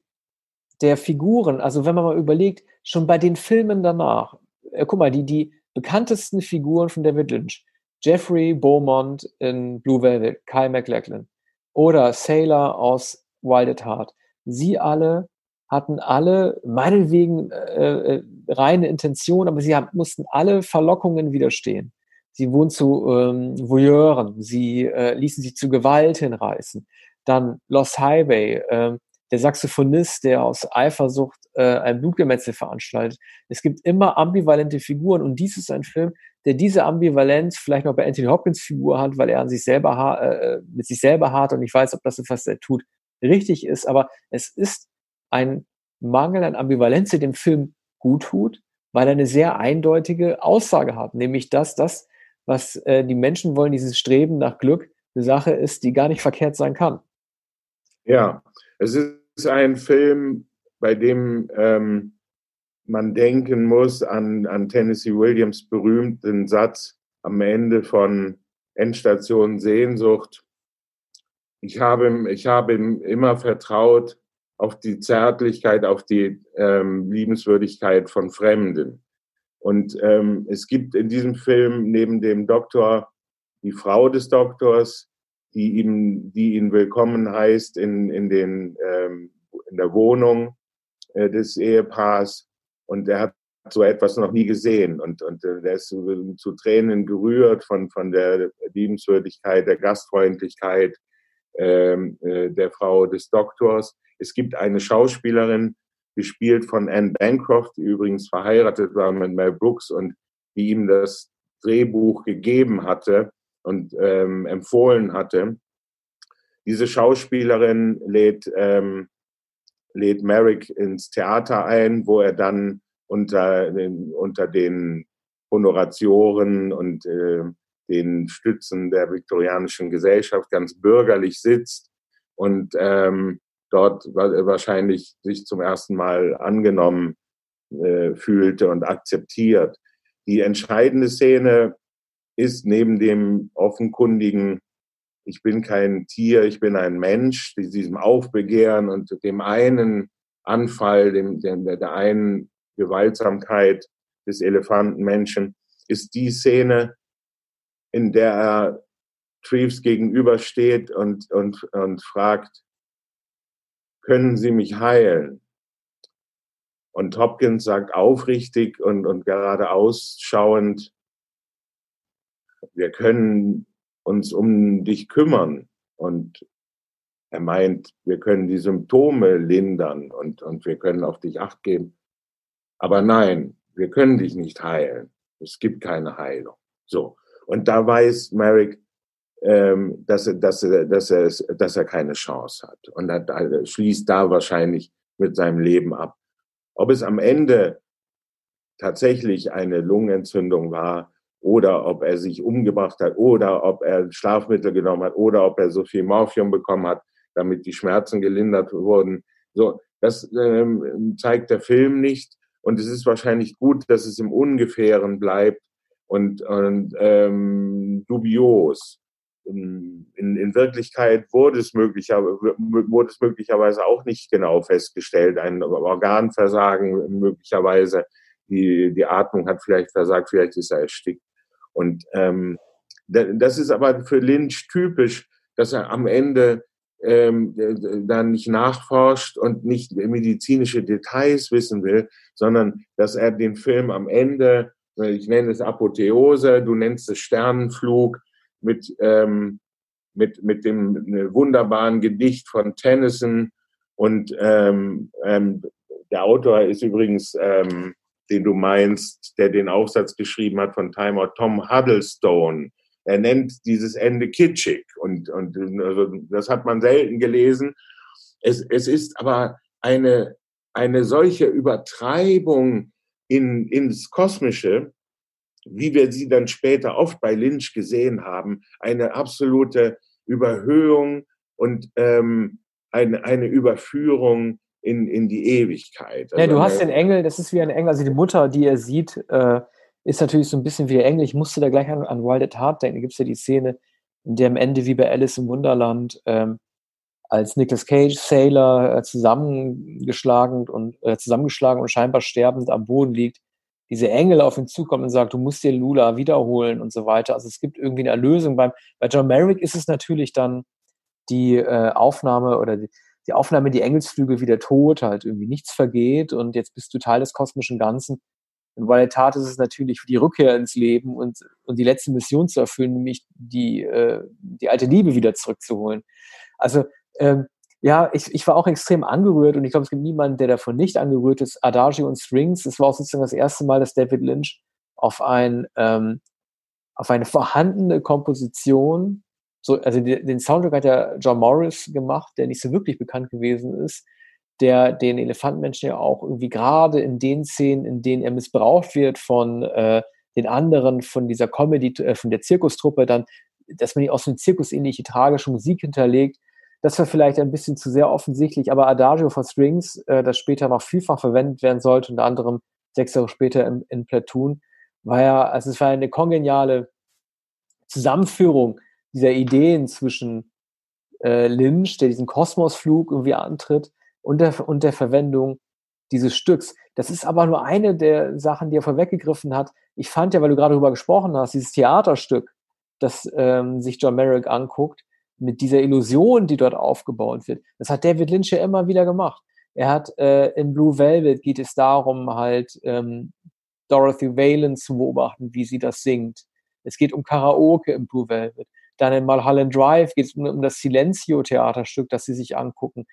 der Figuren. Also wenn man mal überlegt, schon bei den Filmen danach, äh, guck mal, die, die bekanntesten Figuren von David Lynch, Jeffrey Beaumont in Blue Velvet, Kyle MacLachlan oder Sailor aus Wild at Heart, sie alle hatten alle meinetwegen äh, äh, reine Intention, aber sie haben, mussten alle Verlockungen widerstehen. Sie wurden zu ähm, Voyeuren, sie äh, ließen sich zu Gewalt hinreißen. Dann Lost Highway, äh, der Saxophonist, der aus Eifersucht äh, ein Blutgemetzel veranstaltet. Es gibt immer ambivalente Figuren und dies ist ein Film, der diese Ambivalenz vielleicht noch bei Anthony Hopkins Figur hat, weil er an sich selber äh, mit sich selber hart und ich weiß, ob das, was er tut, richtig ist, aber es ist ein Mangel an Ambivalenz, der dem Film gut tut, weil er eine sehr eindeutige Aussage hat, nämlich dass das, was äh, die Menschen wollen, dieses Streben nach Glück, eine Sache ist, die gar nicht verkehrt sein kann.
Ja, es ist ein Film, bei dem ähm, man denken muss an, an Tennessee Williams berühmten Satz am Ende von Endstation Sehnsucht. Ich habe, ich habe immer vertraut auf die Zärtlichkeit, auf die ähm, Liebenswürdigkeit von Fremden. Und ähm, es gibt in diesem Film neben dem Doktor die Frau des Doktors, die ihm, die ihn willkommen heißt in, in, den, ähm, in der Wohnung äh, des Ehepaars. Und er hat so etwas noch nie gesehen. Und, und äh, er ist zu, zu Tränen gerührt von, von der Liebenswürdigkeit, der Gastfreundlichkeit der Frau des Doktors. Es gibt eine Schauspielerin, gespielt von Anne Bancroft, die übrigens verheiratet war mit Mel Brooks und die ihm das Drehbuch gegeben hatte und ähm, empfohlen hatte. Diese Schauspielerin lädt, ähm, lädt Merrick ins Theater ein, wo er dann unter den, unter den Honoratioren und äh, den Stützen der viktorianischen Gesellschaft ganz bürgerlich sitzt und ähm, dort wahrscheinlich sich zum ersten Mal angenommen äh, fühlte und akzeptiert. Die entscheidende Szene ist neben dem offenkundigen, ich bin kein Tier, ich bin ein Mensch, diesem Aufbegehren und dem einen Anfall, dem, dem, der einen Gewaltsamkeit des Elefantenmenschen, ist die Szene, in der er Treves gegenübersteht und, und, und fragt, können Sie mich heilen? Und Hopkins sagt aufrichtig und, und gerade ausschauend, wir können uns um dich kümmern. Und er meint, wir können die Symptome lindern und, und wir können auf dich acht geben. Aber nein, wir können dich nicht heilen. Es gibt keine Heilung. So. Und da weiß Merrick, ähm, dass, er, dass, dass, er, dass er keine Chance hat. Und er schließt da wahrscheinlich mit seinem Leben ab. Ob es am Ende tatsächlich eine Lungenentzündung war oder ob er sich umgebracht hat oder ob er Schlafmittel genommen hat oder ob er so viel Morphium bekommen hat, damit die Schmerzen gelindert wurden. So, das ähm, zeigt der Film nicht. Und es ist wahrscheinlich gut, dass es im Ungefähren bleibt und, und ähm, dubios in, in Wirklichkeit wurde es, wurde es möglicherweise auch nicht genau festgestellt. Ein Organversagen möglicherweise. Die, die Atmung hat vielleicht versagt, vielleicht ist er erstickt. Und ähm, das ist aber für Lynch typisch, dass er am Ende ähm, dann nicht nachforscht und nicht medizinische Details wissen will, sondern dass er den Film am Ende, ich nenne es Apotheose, du nennst es Sternenflug, mit, ähm, mit, mit dem wunderbaren Gedicht von Tennyson. Und ähm, ähm, der Autor ist übrigens, ähm, den du meinst, der den Aufsatz geschrieben hat von Time Tom Huddlestone. Er nennt dieses Ende kitschig und, und also das hat man selten gelesen. Es, es ist aber eine, eine solche Übertreibung in, ins Kosmische, wie wir sie dann später oft bei Lynch gesehen haben, eine absolute Überhöhung und ähm, eine, eine Überführung in, in die Ewigkeit.
Also ja, du hast den Engel, das ist wie ein Engel, also die Mutter, die er sieht, äh, ist natürlich so ein bisschen wie Engel. Ich musste da gleich an, an Wild at Heart denken. Da gibt es ja die Szene, in der am Ende wie bei Alice im Wunderland ähm, als Nicolas Cage Sailor äh, zusammengeschlagen und äh, zusammengeschlagen und scheinbar sterbend am Boden liegt, diese Engel auf ihn zukommen und sagt, du musst dir Lula wiederholen und so weiter. Also es gibt irgendwie eine Erlösung. Beim, bei John Merrick ist es natürlich dann die äh, Aufnahme oder die, die Aufnahme, die Engelsflügel wieder tot, halt irgendwie nichts vergeht und jetzt bist du Teil des kosmischen Ganzen. Und bei der Tat ist es natürlich die Rückkehr ins Leben und, und die letzte Mission zu erfüllen, nämlich die, äh, die alte Liebe wieder zurückzuholen. Also ähm, ja, ich, ich war auch extrem angerührt und ich glaube, es gibt niemanden, der davon nicht angerührt ist. Adagio und Strings, es war auch sozusagen das erste Mal, dass David Lynch auf ein ähm, auf eine vorhandene Komposition so, also den Soundtrack hat ja John Morris gemacht, der nicht so wirklich bekannt gewesen ist, der den Elefantenmenschen ja auch irgendwie gerade in den Szenen, in denen er missbraucht wird von äh, den anderen, von dieser Comedy, äh, von der Zirkustruppe, dann, dass man ihn auch so eine zirkusähnliche tragische Musik hinterlegt. Das war vielleicht ein bisschen zu sehr offensichtlich, aber Adagio for Strings, äh, das später noch vielfach verwendet werden sollte, unter anderem sechs Jahre später in, in Platoon, war ja, also es war eine kongeniale Zusammenführung dieser Ideen zwischen äh, Lynch, der diesen Kosmosflug irgendwie antritt, und der, und der Verwendung dieses Stücks. Das ist aber nur eine der Sachen, die er vorweggegriffen hat. Ich fand ja, weil du gerade darüber gesprochen hast, dieses Theaterstück, das ähm, sich John Merrick anguckt, mit dieser Illusion, die dort aufgebaut wird, das hat David Lynch ja immer wieder gemacht. Er hat äh, in Blue Velvet geht es darum, halt ähm, Dorothy Valen zu beobachten, wie sie das singt. Es geht um Karaoke im Blue Velvet. Dann in Mulholland Drive geht es um, um das Silencio-Theaterstück, das sie sich angucken.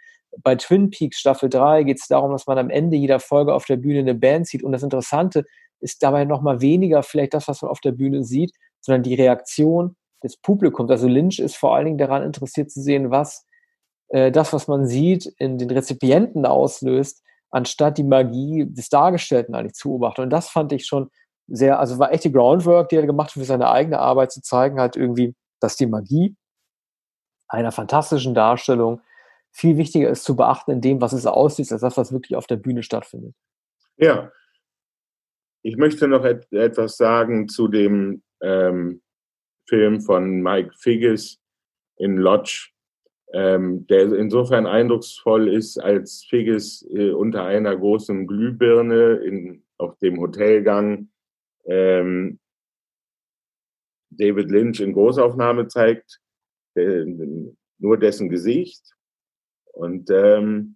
Bei Twin Peaks Staffel 3 geht es darum, dass man am Ende jeder Folge auf der Bühne eine Band sieht. Und das Interessante ist dabei nochmal weniger vielleicht das, was man auf der Bühne sieht, sondern die Reaktion des Publikums. Also Lynch ist vor allen Dingen daran interessiert zu sehen, was äh, das, was man sieht, in den Rezipienten auslöst, anstatt die Magie des Dargestellten eigentlich zu beobachten. Und das fand ich schon sehr, also war echt die Groundwork, die er gemacht hat für seine eigene Arbeit zu zeigen, halt irgendwie, dass die Magie einer fantastischen Darstellung viel wichtiger ist zu beachten in dem, was es aussieht, als das, was wirklich auf der Bühne stattfindet.
Ja, ich möchte noch et etwas sagen zu dem ähm, Film von Mike Figgis in Lodge, ähm, der insofern eindrucksvoll ist, als Figgis äh, unter einer großen Glühbirne in, auf dem Hotelgang ähm, David Lynch in Großaufnahme zeigt, äh, nur dessen Gesicht und, ähm,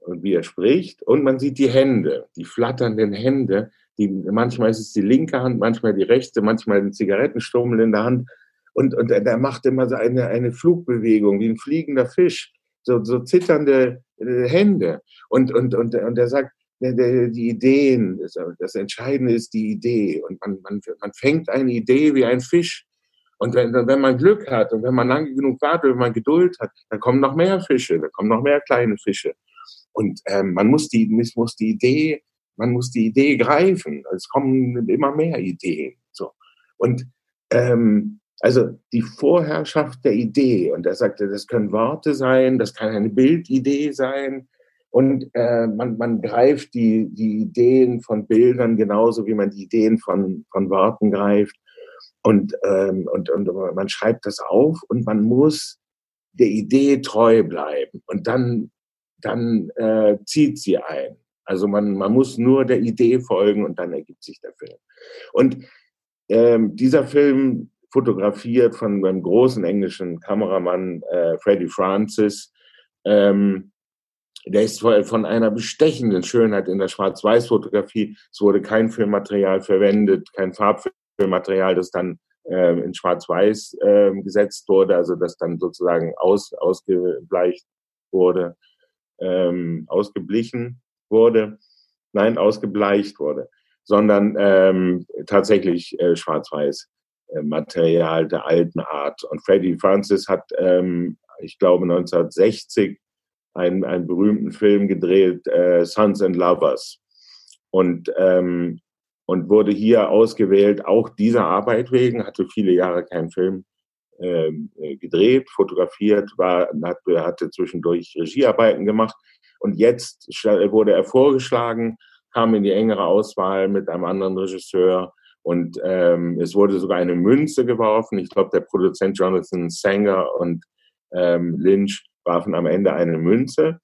und wie er spricht. Und man sieht die Hände, die flatternden Hände. Die, manchmal ist es die linke Hand, manchmal die rechte, manchmal ein Zigarettenstummel in der Hand. Und, und er macht immer so eine, eine Flugbewegung, wie ein fliegender Fisch, so, so zitternde äh, Hände. Und, und, und, und er sagt, die Ideen, das Entscheidende ist die Idee. Und man, man, man fängt eine Idee wie ein Fisch. Und wenn, wenn man Glück hat und wenn man lange genug wartet, wenn man Geduld hat, dann kommen noch mehr Fische, dann kommen noch mehr kleine Fische. Und ähm, man muss die, muss die Idee, man muss die Idee greifen. Es kommen immer mehr Ideen. So. Und ähm, also die Vorherrschaft der Idee. Und er sagte, das können Worte sein, das kann eine Bildidee sein, und äh, man, man greift die, die Ideen von Bildern genauso, wie man die Ideen von, von Worten greift. Und, ähm, und, und man schreibt das auf und man muss der Idee treu bleiben. Und dann, dann äh, zieht sie ein. Also man, man muss nur der Idee folgen und dann ergibt sich der Film. Und ähm, dieser Film fotografiert von einem großen englischen Kameramann äh, Freddie Francis, ähm, der ist von einer bestechenden Schönheit in der Schwarz-Weiß-Fotografie. Es wurde kein Filmmaterial verwendet, kein Farbfilmmaterial, das dann äh, in Schwarz-Weiß äh, gesetzt wurde, also das dann sozusagen aus, ausgebleicht wurde, ähm, ausgeblichen wurde, nein, ausgebleicht wurde, sondern ähm, tatsächlich äh, Schwarz-Weiß. Äh, Material der alten Art. Und Freddie Francis hat, ähm, ich glaube, 1960 einen, einen berühmten Film gedreht, äh, Sons and Lovers. Und, ähm, und wurde hier ausgewählt, auch dieser Arbeit wegen, hatte viele Jahre keinen Film ähm, äh, gedreht, fotografiert, war, hatte zwischendurch Regiearbeiten gemacht. Und jetzt wurde er vorgeschlagen kam in die engere Auswahl mit einem anderen Regisseur. Und ähm, es wurde sogar eine Münze geworfen. Ich glaube, der Produzent Jonathan Sanger und ähm, Lynch warfen am Ende eine Münze.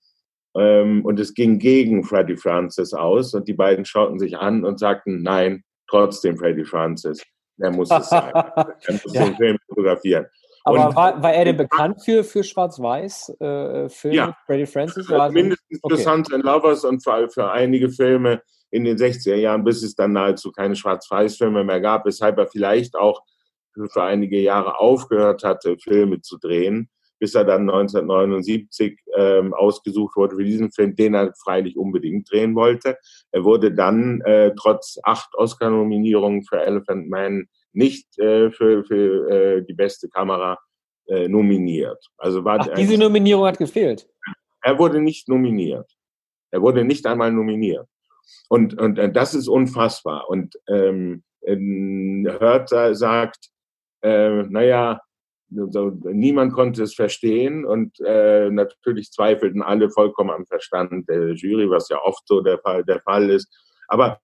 Ähm, und es ging gegen Freddie Francis aus. Und die beiden schauten sich an und sagten, nein, trotzdem Freddie Francis. Er muss es sein. [laughs] er muss ja. den Film fotografieren.
Aber war, war, er denn bekannt für, für Schwarz-Weiß-Filme? Äh,
ja.
Freddie Francis? War
mindestens okay. für Sons and Lovers und für, für einige Filme in den 60er Jahren, bis es dann nahezu keine Schwarz-Weiß-Filme mehr gab, weshalb er vielleicht auch für einige Jahre aufgehört hatte, Filme zu drehen, bis er dann 1979 ähm, ausgesucht wurde für diesen Film, den er freilich unbedingt drehen wollte. Er wurde dann äh, trotz acht Oscar-Nominierungen für Elephant Man nicht äh, für, für äh, die beste Kamera äh, nominiert.
Also war Ach, diese Nominierung hat gefehlt.
Er wurde nicht nominiert. Er wurde nicht einmal nominiert. Und, und äh, das ist unfassbar. Und ähm, Hörter sagt, äh, naja, so, niemand konnte es verstehen und äh, natürlich zweifelten alle vollkommen am Verstand der Jury, was ja oft so der Fall, der Fall ist. Aber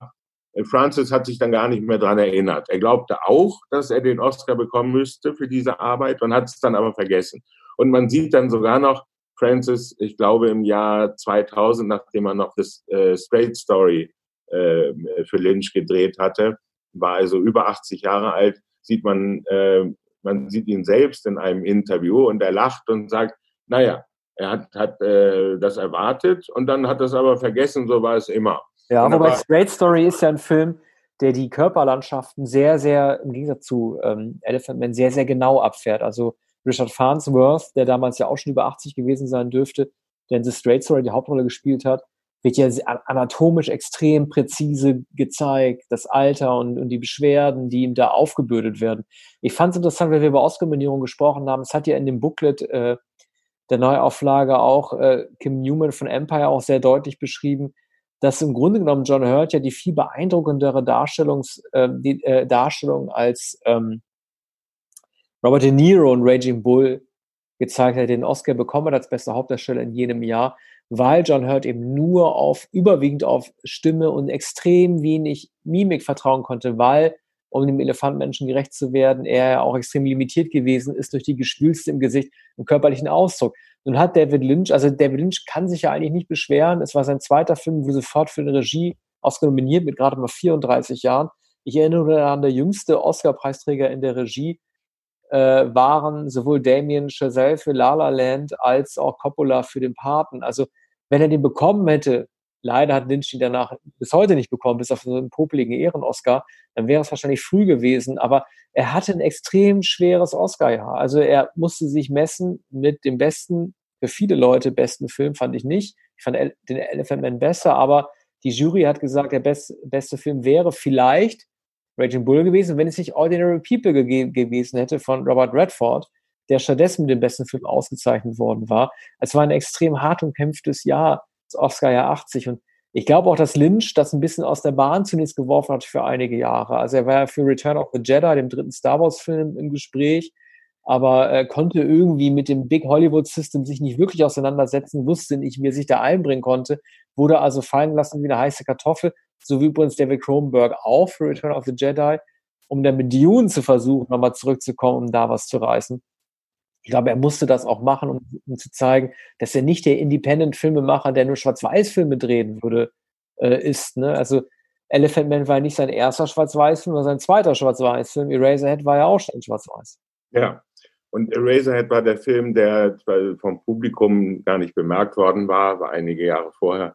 Francis hat sich dann gar nicht mehr dran erinnert. Er glaubte auch, dass er den Oscar bekommen müsste für diese Arbeit und hat es dann aber vergessen. Und man sieht dann sogar noch Francis, ich glaube im Jahr 2000, nachdem er noch das äh, Straight Story äh, für Lynch gedreht hatte, war also über 80 Jahre alt, sieht man, äh, man sieht ihn selbst in einem Interview und er lacht und sagt, naja, er hat, hat äh, das erwartet und dann hat es aber vergessen, so war es immer.
Ja, wobei Straight Story ist ja ein Film, der die Körperlandschaften sehr, sehr, im Gegensatz zu ähm, Elephant Man, sehr, sehr genau abfährt. Also Richard Farnsworth, der damals ja auch schon über 80 gewesen sein dürfte, der in The Straight Story die Hauptrolle gespielt hat, wird ja anatomisch extrem präzise gezeigt, das Alter und, und die Beschwerden, die ihm da aufgebürdet werden. Ich fand es interessant, weil wir über Oscar-Nominierung gesprochen haben. Es hat ja in dem Booklet äh, der Neuauflage auch äh, Kim Newman von Empire auch sehr deutlich beschrieben, dass im Grunde genommen John Hurt ja die viel beeindruckendere Darstellungs, äh, die, äh, Darstellung als ähm, Robert De Niro und Raging Bull gezeigt hat, den Oscar bekommen hat als bester Hauptdarsteller in jenem Jahr, weil John Hurt eben nur auf, überwiegend auf Stimme und extrem wenig Mimik vertrauen konnte, weil, um dem Elefantenmenschen gerecht zu werden, er ja auch extrem limitiert gewesen ist durch die Gespülste im Gesicht und körperlichen Ausdruck. Nun hat David Lynch, also David Lynch kann sich ja eigentlich nicht beschweren. Es war sein zweiter Film, wo sofort für eine Regie Oscar nominiert mit gerade mal 34 Jahren. Ich erinnere daran, der jüngste Oscar-Preisträger in der Regie äh, waren sowohl Damien Chazelle für La La Land als auch Coppola für den Paten. Also wenn er den bekommen hätte, leider hat Lynch ihn danach bis heute nicht bekommen, bis auf so einen popeligen Ehren-Oscar, dann wäre es wahrscheinlich früh gewesen. Aber er hatte ein extrem schweres Oscar-Jahr. Also er musste sich messen mit dem besten, für viele Leute besten Film, fand ich nicht. Ich fand den Elephant Man besser, aber die Jury hat gesagt, der best, beste Film wäre vielleicht Raging Bull gewesen, wenn es nicht Ordinary People ge gewesen hätte von Robert Redford, der stattdessen mit dem besten Film ausgezeichnet worden war. Es war ein extrem hart umkämpftes Jahr, das Oscar-Jahr 80. Und ich glaube auch, dass Lynch das ein bisschen aus der Bahn zunächst geworfen hat für einige Jahre. Also er war ja für Return of the Jedi, dem dritten Star Wars-Film, im Gespräch, aber er konnte irgendwie mit dem Big Hollywood System sich nicht wirklich auseinandersetzen, wusste nicht, wie er sich da einbringen konnte, wurde also fallen lassen wie eine heiße Kartoffel, so wie übrigens David Cronenberg auch für Return of the Jedi, um dann mit Dune zu versuchen, nochmal zurückzukommen, um da was zu reißen. Ich glaube, er musste das auch machen, um, um zu zeigen, dass er nicht der Independent-Filmemacher, der nur Schwarz-Weiß-Filme drehen würde, äh, ist. Ne? Also Elephant Man war nicht sein erster Schwarz-Weiß-Film, sondern sein zweiter Schwarz-Weiß-Film. Eraserhead war ja auch schon Schwarz-Weiß.
Ja, und Eraserhead war der Film, der vom Publikum gar nicht bemerkt worden war, war einige Jahre vorher.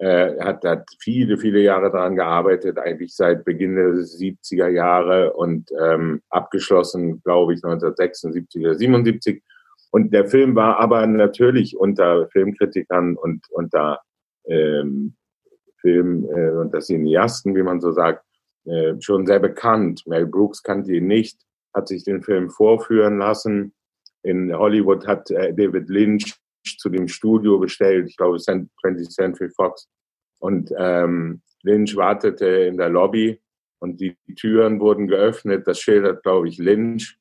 Er hat, hat viele, viele Jahre daran gearbeitet, eigentlich seit Beginn der 70er Jahre und ähm, abgeschlossen, glaube ich, 1976 oder 77. Und der Film war aber natürlich unter Filmkritikern und unter ähm, Film äh, unter Cineasten, wie man so sagt, äh, schon sehr bekannt. Mel Brooks kannte ihn nicht, hat sich den Film vorführen lassen. In Hollywood hat äh, David Lynch zu dem Studio bestellt, ich glaube 20th Century Fox. Und ähm, Lynch wartete in der Lobby und die Türen wurden geöffnet. Das schildert, glaube ich, Lynch.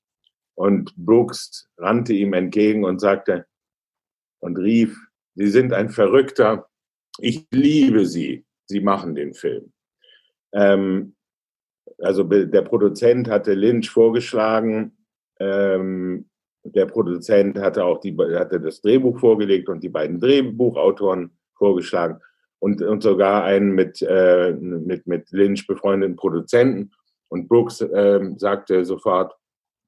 Und Brooks rannte ihm entgegen und sagte und rief, Sie sind ein Verrückter. Ich liebe Sie. sie machen den Film. Ähm, also der Produzent hatte Lynch vorgeschlagen, ähm, der Produzent hatte auch die, hatte das Drehbuch vorgelegt und die beiden Drehbuchautoren vorgeschlagen und, und sogar einen mit, äh, mit, mit Lynch befreundeten Produzenten. Und Brooks äh, sagte sofort,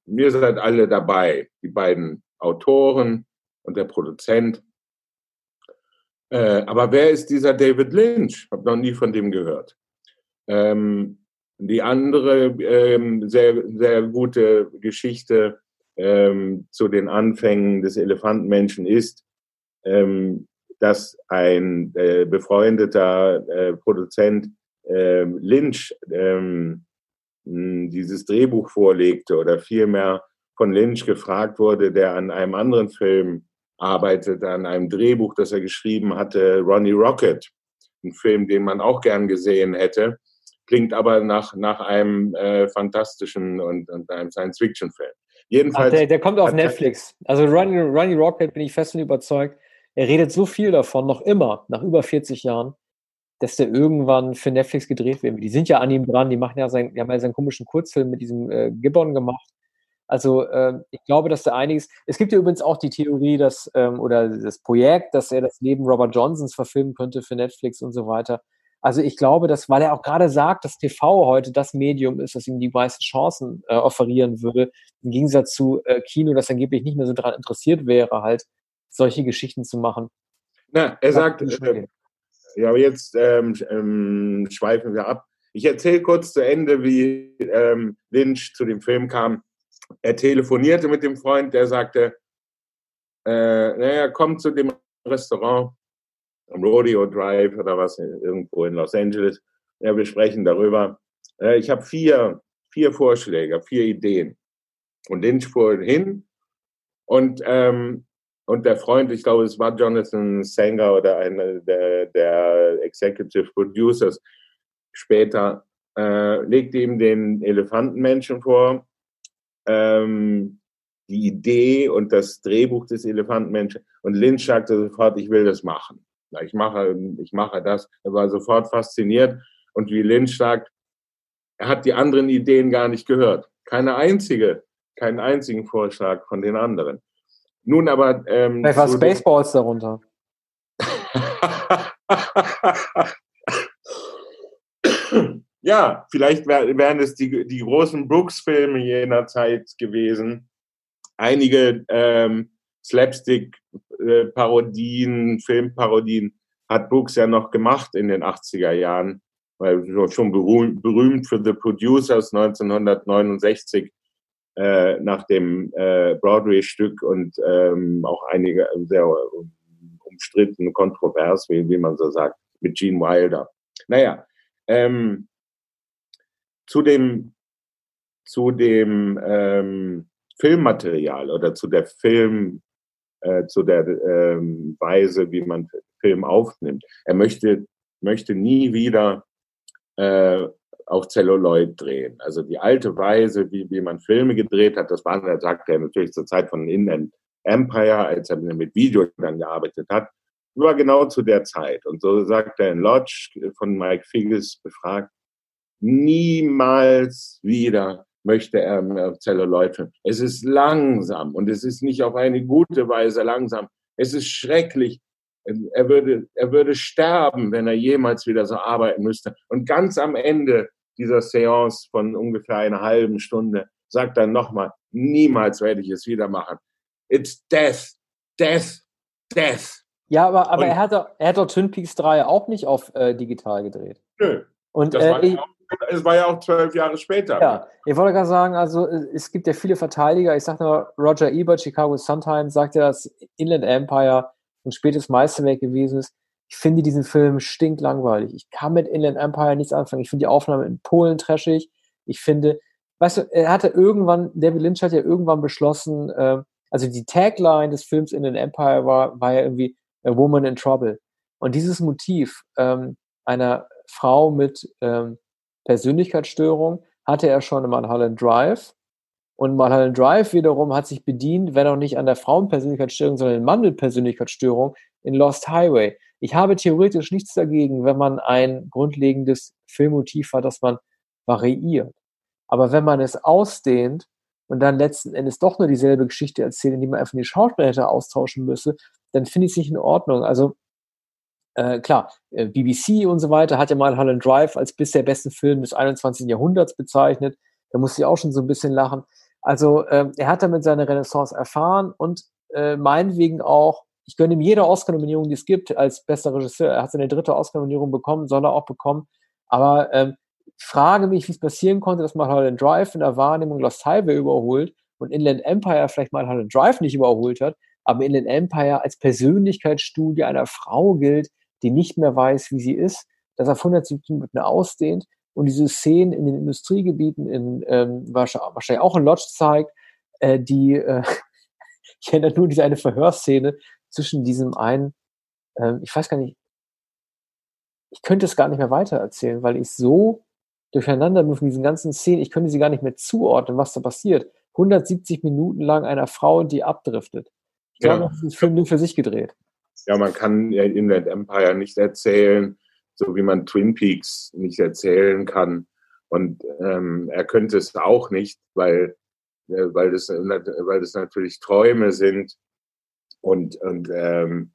wir seid alle dabei, die beiden Autoren und der Produzent. Äh, aber wer ist dieser David Lynch? Ich habe noch nie von dem gehört. Ähm, die andere ähm, sehr, sehr gute Geschichte ähm, zu den Anfängen des Elefantenmenschen ist, ähm, dass ein äh, befreundeter äh, Produzent äh, Lynch ähm, dieses Drehbuch vorlegte oder vielmehr von Lynch gefragt wurde, der an einem anderen Film arbeitet, an einem Drehbuch, das er geschrieben hatte, Ronnie Rocket, ein Film, den man auch gern gesehen hätte, klingt aber nach, nach einem äh, fantastischen und, und einem Science-Fiction-Film.
Jedenfalls. Ach, der, der kommt auf Netflix. Also Ronnie, Ronnie Rocket bin ich fest und überzeugt. Er redet so viel davon, noch immer, nach über 40 Jahren, dass der irgendwann für Netflix gedreht wird. Die sind ja an ihm dran, die machen ja sein, die haben ja seinen komischen Kurzfilm mit diesem äh, Gibbon gemacht. Also äh, ich glaube, dass da einiges. Es gibt ja übrigens auch die Theorie, dass ähm, oder das Projekt, dass er das Leben Robert Johnsons verfilmen könnte für Netflix und so weiter. Also ich glaube, dass, weil er auch gerade sagt, dass TV heute das Medium ist, das ihm die meisten Chancen äh, offerieren würde, im Gegensatz zu äh, Kino, das angeblich nicht mehr so daran interessiert wäre, halt solche Geschichten zu machen.
Na, er sagt, äh, ja, aber jetzt ähm, ähm, schweifen wir ab. Ich erzähle kurz zu Ende, wie ähm, Lynch zu dem Film kam. Er telefonierte mit dem Freund, der sagte, äh, naja, komm zu dem Restaurant am Rodeo Drive oder was, irgendwo in Los Angeles. Ja, wir sprechen darüber. Äh, ich habe vier, vier Vorschläge, vier Ideen. Und Lynch fuhr hin und, ähm, und der Freund, ich glaube, es war Jonathan Sanger oder einer der, der Executive Producers, später äh, legte ihm den Elefantenmenschen vor, ähm, die Idee und das Drehbuch des Elefantenmenschen. Und Lynch sagte sofort, ich will das machen. Ich mache, ich mache das. Er war sofort fasziniert. Und wie Lynch sagt, er hat die anderen Ideen gar nicht gehört. Keine einzige, keinen einzigen Vorschlag von den anderen. Nun aber.
Ähm, Vielleicht war Spaceballs darunter. [laughs]
ja, vielleicht wären es die, die großen Brooks-Filme jener Zeit gewesen. Einige ähm, Slapstick-Parodien, Filmparodien hat Brooks ja noch gemacht in den 80er Jahren, weil schon berühmt für The Producers 1969 äh, nach dem äh, Broadway-Stück und ähm, auch einige sehr umstritten, kontrovers, wie, wie man so sagt, mit Gene Wilder. Naja, ähm, zu dem, zu dem ähm, Filmmaterial oder zu der Film, äh, zu der ähm, Weise, wie man Film aufnimmt. Er möchte, möchte nie wieder äh, auf Celluloid drehen. Also die alte Weise, wie, wie man Filme gedreht hat, das war, sagt er natürlich zur Zeit von Inland Empire, als er mit Video dann gearbeitet hat, war genau zu der Zeit. Und so sagt er in Lodge von Mike Figgis befragt, niemals wieder möchte er Zelluloid Es ist langsam und es ist nicht auf eine gute Weise langsam. Es ist schrecklich. Er würde, er würde sterben, wenn er jemals wieder so arbeiten müsste. Und ganz am Ende dieser Seance von ungefähr einer halben Stunde sagt er nochmal, niemals werde ich es wieder machen. It's death, death, death.
Ja, aber, aber er, hat doch, er hat doch Twin Peaks 3 auch nicht auf äh, digital gedreht.
Nö. Und, das äh, war auch es war ja auch zwölf Jahre später.
Ja, ich wollte gerade sagen, also es gibt ja viele Verteidiger. Ich sage nur, Roger Ebert, Chicago Sun-Times, sagt ja, dass Inland Empire ein spätes Meisterwerk gewesen ist. Ich finde diesen Film stinklangweilig. Ich kann mit Inland Empire nichts anfangen. Ich finde die Aufnahme in Polen trashig. Ich finde, weißt du, er hatte irgendwann, David Lynch hat ja irgendwann beschlossen, äh, also die Tagline des Films Inland Empire war, war ja irgendwie A Woman in Trouble. Und dieses Motiv ähm, einer Frau mit ähm, Persönlichkeitsstörung hatte er schon in Mulholland Drive. Und Mulholland Drive wiederum hat sich bedient, wenn auch nicht an der Frauenpersönlichkeitsstörung, sondern in Mandelpersönlichkeitsstörung in Lost Highway. ich habe theoretisch nichts dagegen, wenn man ein grundlegendes Filmmotiv hat, das man variiert. Aber wenn man es ausdehnt und dann letzten Endes doch nur dieselbe Geschichte erzählt, indem man einfach die Schauspieler austauschen müsse, dann finde ich es nicht in Ordnung. Also äh, klar, äh, BBC und so weiter hat ja mal Holland Drive als bisher besten Film des 21. Jahrhunderts bezeichnet. Da musste ich auch schon so ein bisschen lachen. Also äh, er hat damit seine Renaissance erfahren und äh, meinetwegen auch, ich gönne ihm jede Oscar-Nominierung, die es gibt, als bester Regisseur. Er hat seine dritte Oscar-Nominierung bekommen, soll er auch bekommen. Aber ähm, frage mich, wie es passieren konnte, dass man Holland Drive in der Wahrnehmung Lost Highway überholt und Inland Empire vielleicht mal Holland Drive nicht überholt hat, aber Inland Empire als Persönlichkeitsstudie einer Frau gilt, die nicht mehr weiß, wie sie ist, das auf 170 Minuten ausdehnt und diese Szenen in den Industriegebieten in ähm, wahrscheinlich auch in Lodge zeigt, äh, die äh, [laughs] ich kenne nur diese eine Verhörszene zwischen diesem einen, äh, ich weiß gar nicht, ich könnte es gar nicht mehr weitererzählen, weil ich so durcheinander bin von diesen ganzen Szenen, ich könnte sie gar nicht mehr zuordnen, was da passiert. 170 Minuten lang einer Frau, die abdriftet. Ich ja. glaube, das ist ein Film nur für sich gedreht.
Ja, man kann Inland Empire nicht erzählen, so wie man Twin Peaks nicht erzählen kann. Und ähm, er könnte es auch nicht, weil, äh, weil, das, weil das natürlich Träume sind und, und ähm,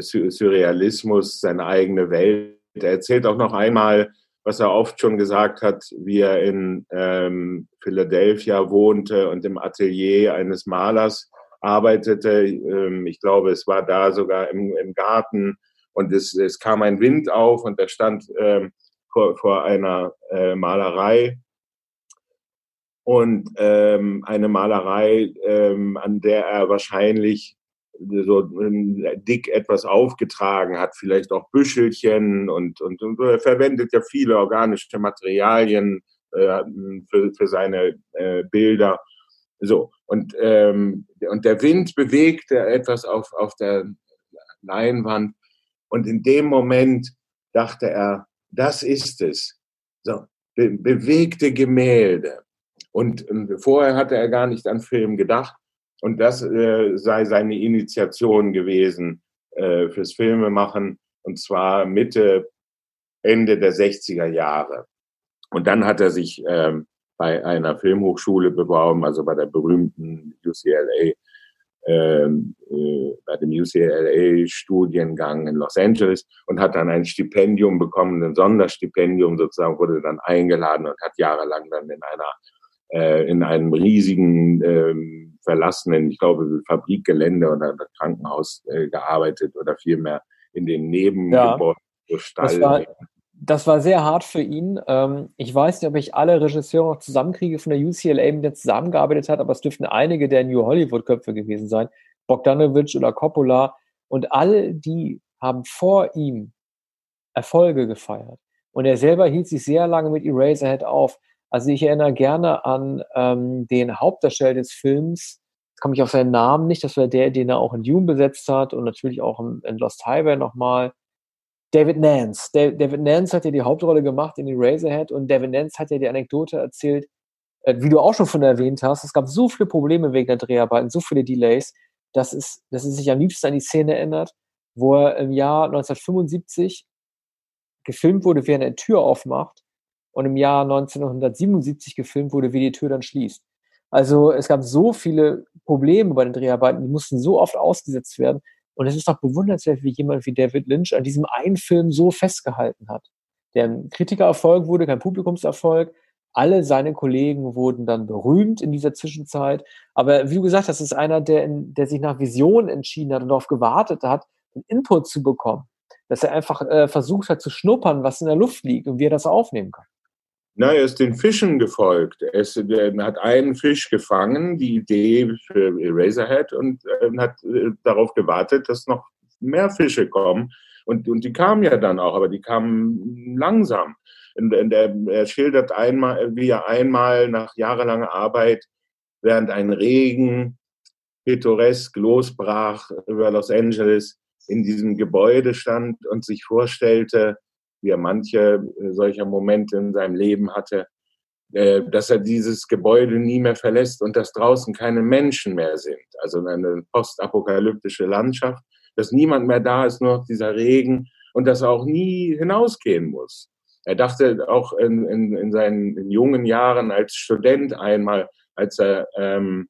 Surrealismus, seine eigene Welt. Er erzählt auch noch einmal, was er oft schon gesagt hat, wie er in ähm, Philadelphia wohnte und im Atelier eines Malers arbeitete. Ähm, ich glaube, es war da sogar im, im Garten und es, es kam ein Wind auf und er stand ähm, vor, vor einer äh, Malerei und ähm, eine Malerei, ähm, an der er wahrscheinlich so dick etwas aufgetragen hat, vielleicht auch Büschelchen und, und, und er verwendet ja viele organische Materialien äh, für, für seine äh, Bilder. So, und, ähm, und der Wind bewegte etwas auf, auf der Leinwand und in dem Moment dachte er, das ist es. So, be bewegte Gemälde. Und, und vorher hatte er gar nicht an Film gedacht. Und das äh, sei seine Initiation gewesen äh, fürs Filmemachen. Und zwar Mitte, Ende der 60er Jahre. Und dann hat er sich ähm, bei einer Filmhochschule beworben, also bei der berühmten UCLA, ähm, äh, bei dem UCLA-Studiengang in Los Angeles und hat dann ein Stipendium bekommen, ein Sonderstipendium sozusagen, wurde dann eingeladen und hat jahrelang dann in einer äh, in einem riesigen ähm, verlassenen, ich glaube, Fabrikgelände oder Krankenhaus äh, gearbeitet oder vielmehr in den Nebengebäuden.
Ja, das, war, das war sehr hart für ihn. Ähm, ich weiß nicht, ob ich alle Regisseure noch zusammenkriege von der UCLA, mit der zusammengearbeitet hat, aber es dürften einige der New Hollywood-Köpfe gewesen sein. Bogdanovich oder Coppola. Und alle die haben vor ihm Erfolge gefeiert. Und er selber hielt sich sehr lange mit Eraserhead auf. Also ich erinnere gerne an ähm, den Hauptdarsteller des Films, jetzt komme ich auf seinen Namen nicht, das war der, den er auch in Dune besetzt hat und natürlich auch in, in Lost Highway nochmal. David Nance. David Nance hat ja die Hauptrolle gemacht in Eraserhead und David Nance hat ja die Anekdote erzählt, äh, wie du auch schon von erwähnt hast, es gab so viele Probleme wegen der Dreharbeiten, so viele Delays, dass es, dass es sich am liebsten an die Szene ändert, wo er im Jahr 1975 gefilmt wurde, wie er eine Tür aufmacht und im Jahr 1977 gefilmt wurde, wie die Tür dann schließt. Also es gab so viele Probleme bei den Dreharbeiten, die mussten so oft ausgesetzt werden. Und es ist doch bewundernswert, wie jemand wie David Lynch an diesem einen Film so festgehalten hat. Der ein Kritikererfolg wurde, kein Publikumserfolg. Alle seine Kollegen wurden dann berühmt in dieser Zwischenzeit. Aber wie du gesagt hast, ist einer, der, in, der sich nach Vision entschieden hat und darauf gewartet hat, einen Input zu bekommen. Dass er einfach äh, versucht hat zu schnuppern, was in der Luft liegt und wie er das aufnehmen kann.
Na, er ist den Fischen gefolgt. Er, ist, er hat einen Fisch gefangen, die Idee für Eraserhead, und äh, hat äh, darauf gewartet, dass noch mehr Fische kommen. Und, und die kamen ja dann auch, aber die kamen langsam. Und, und er, er schildert einmal, wie er einmal nach jahrelanger Arbeit während ein Regen pittoresk losbrach über Los Angeles in diesem Gebäude stand und sich vorstellte, wie er manche äh, solcher Momente in seinem Leben hatte, äh, dass er dieses Gebäude nie mehr verlässt und dass draußen keine Menschen mehr sind. Also eine postapokalyptische Landschaft. dass niemand mehr da ist, nur noch dieser Regen und dass er auch nie hinausgehen muss. Er dachte auch in, in, in seinen in jungen Jahren als Student einmal, als er ähm,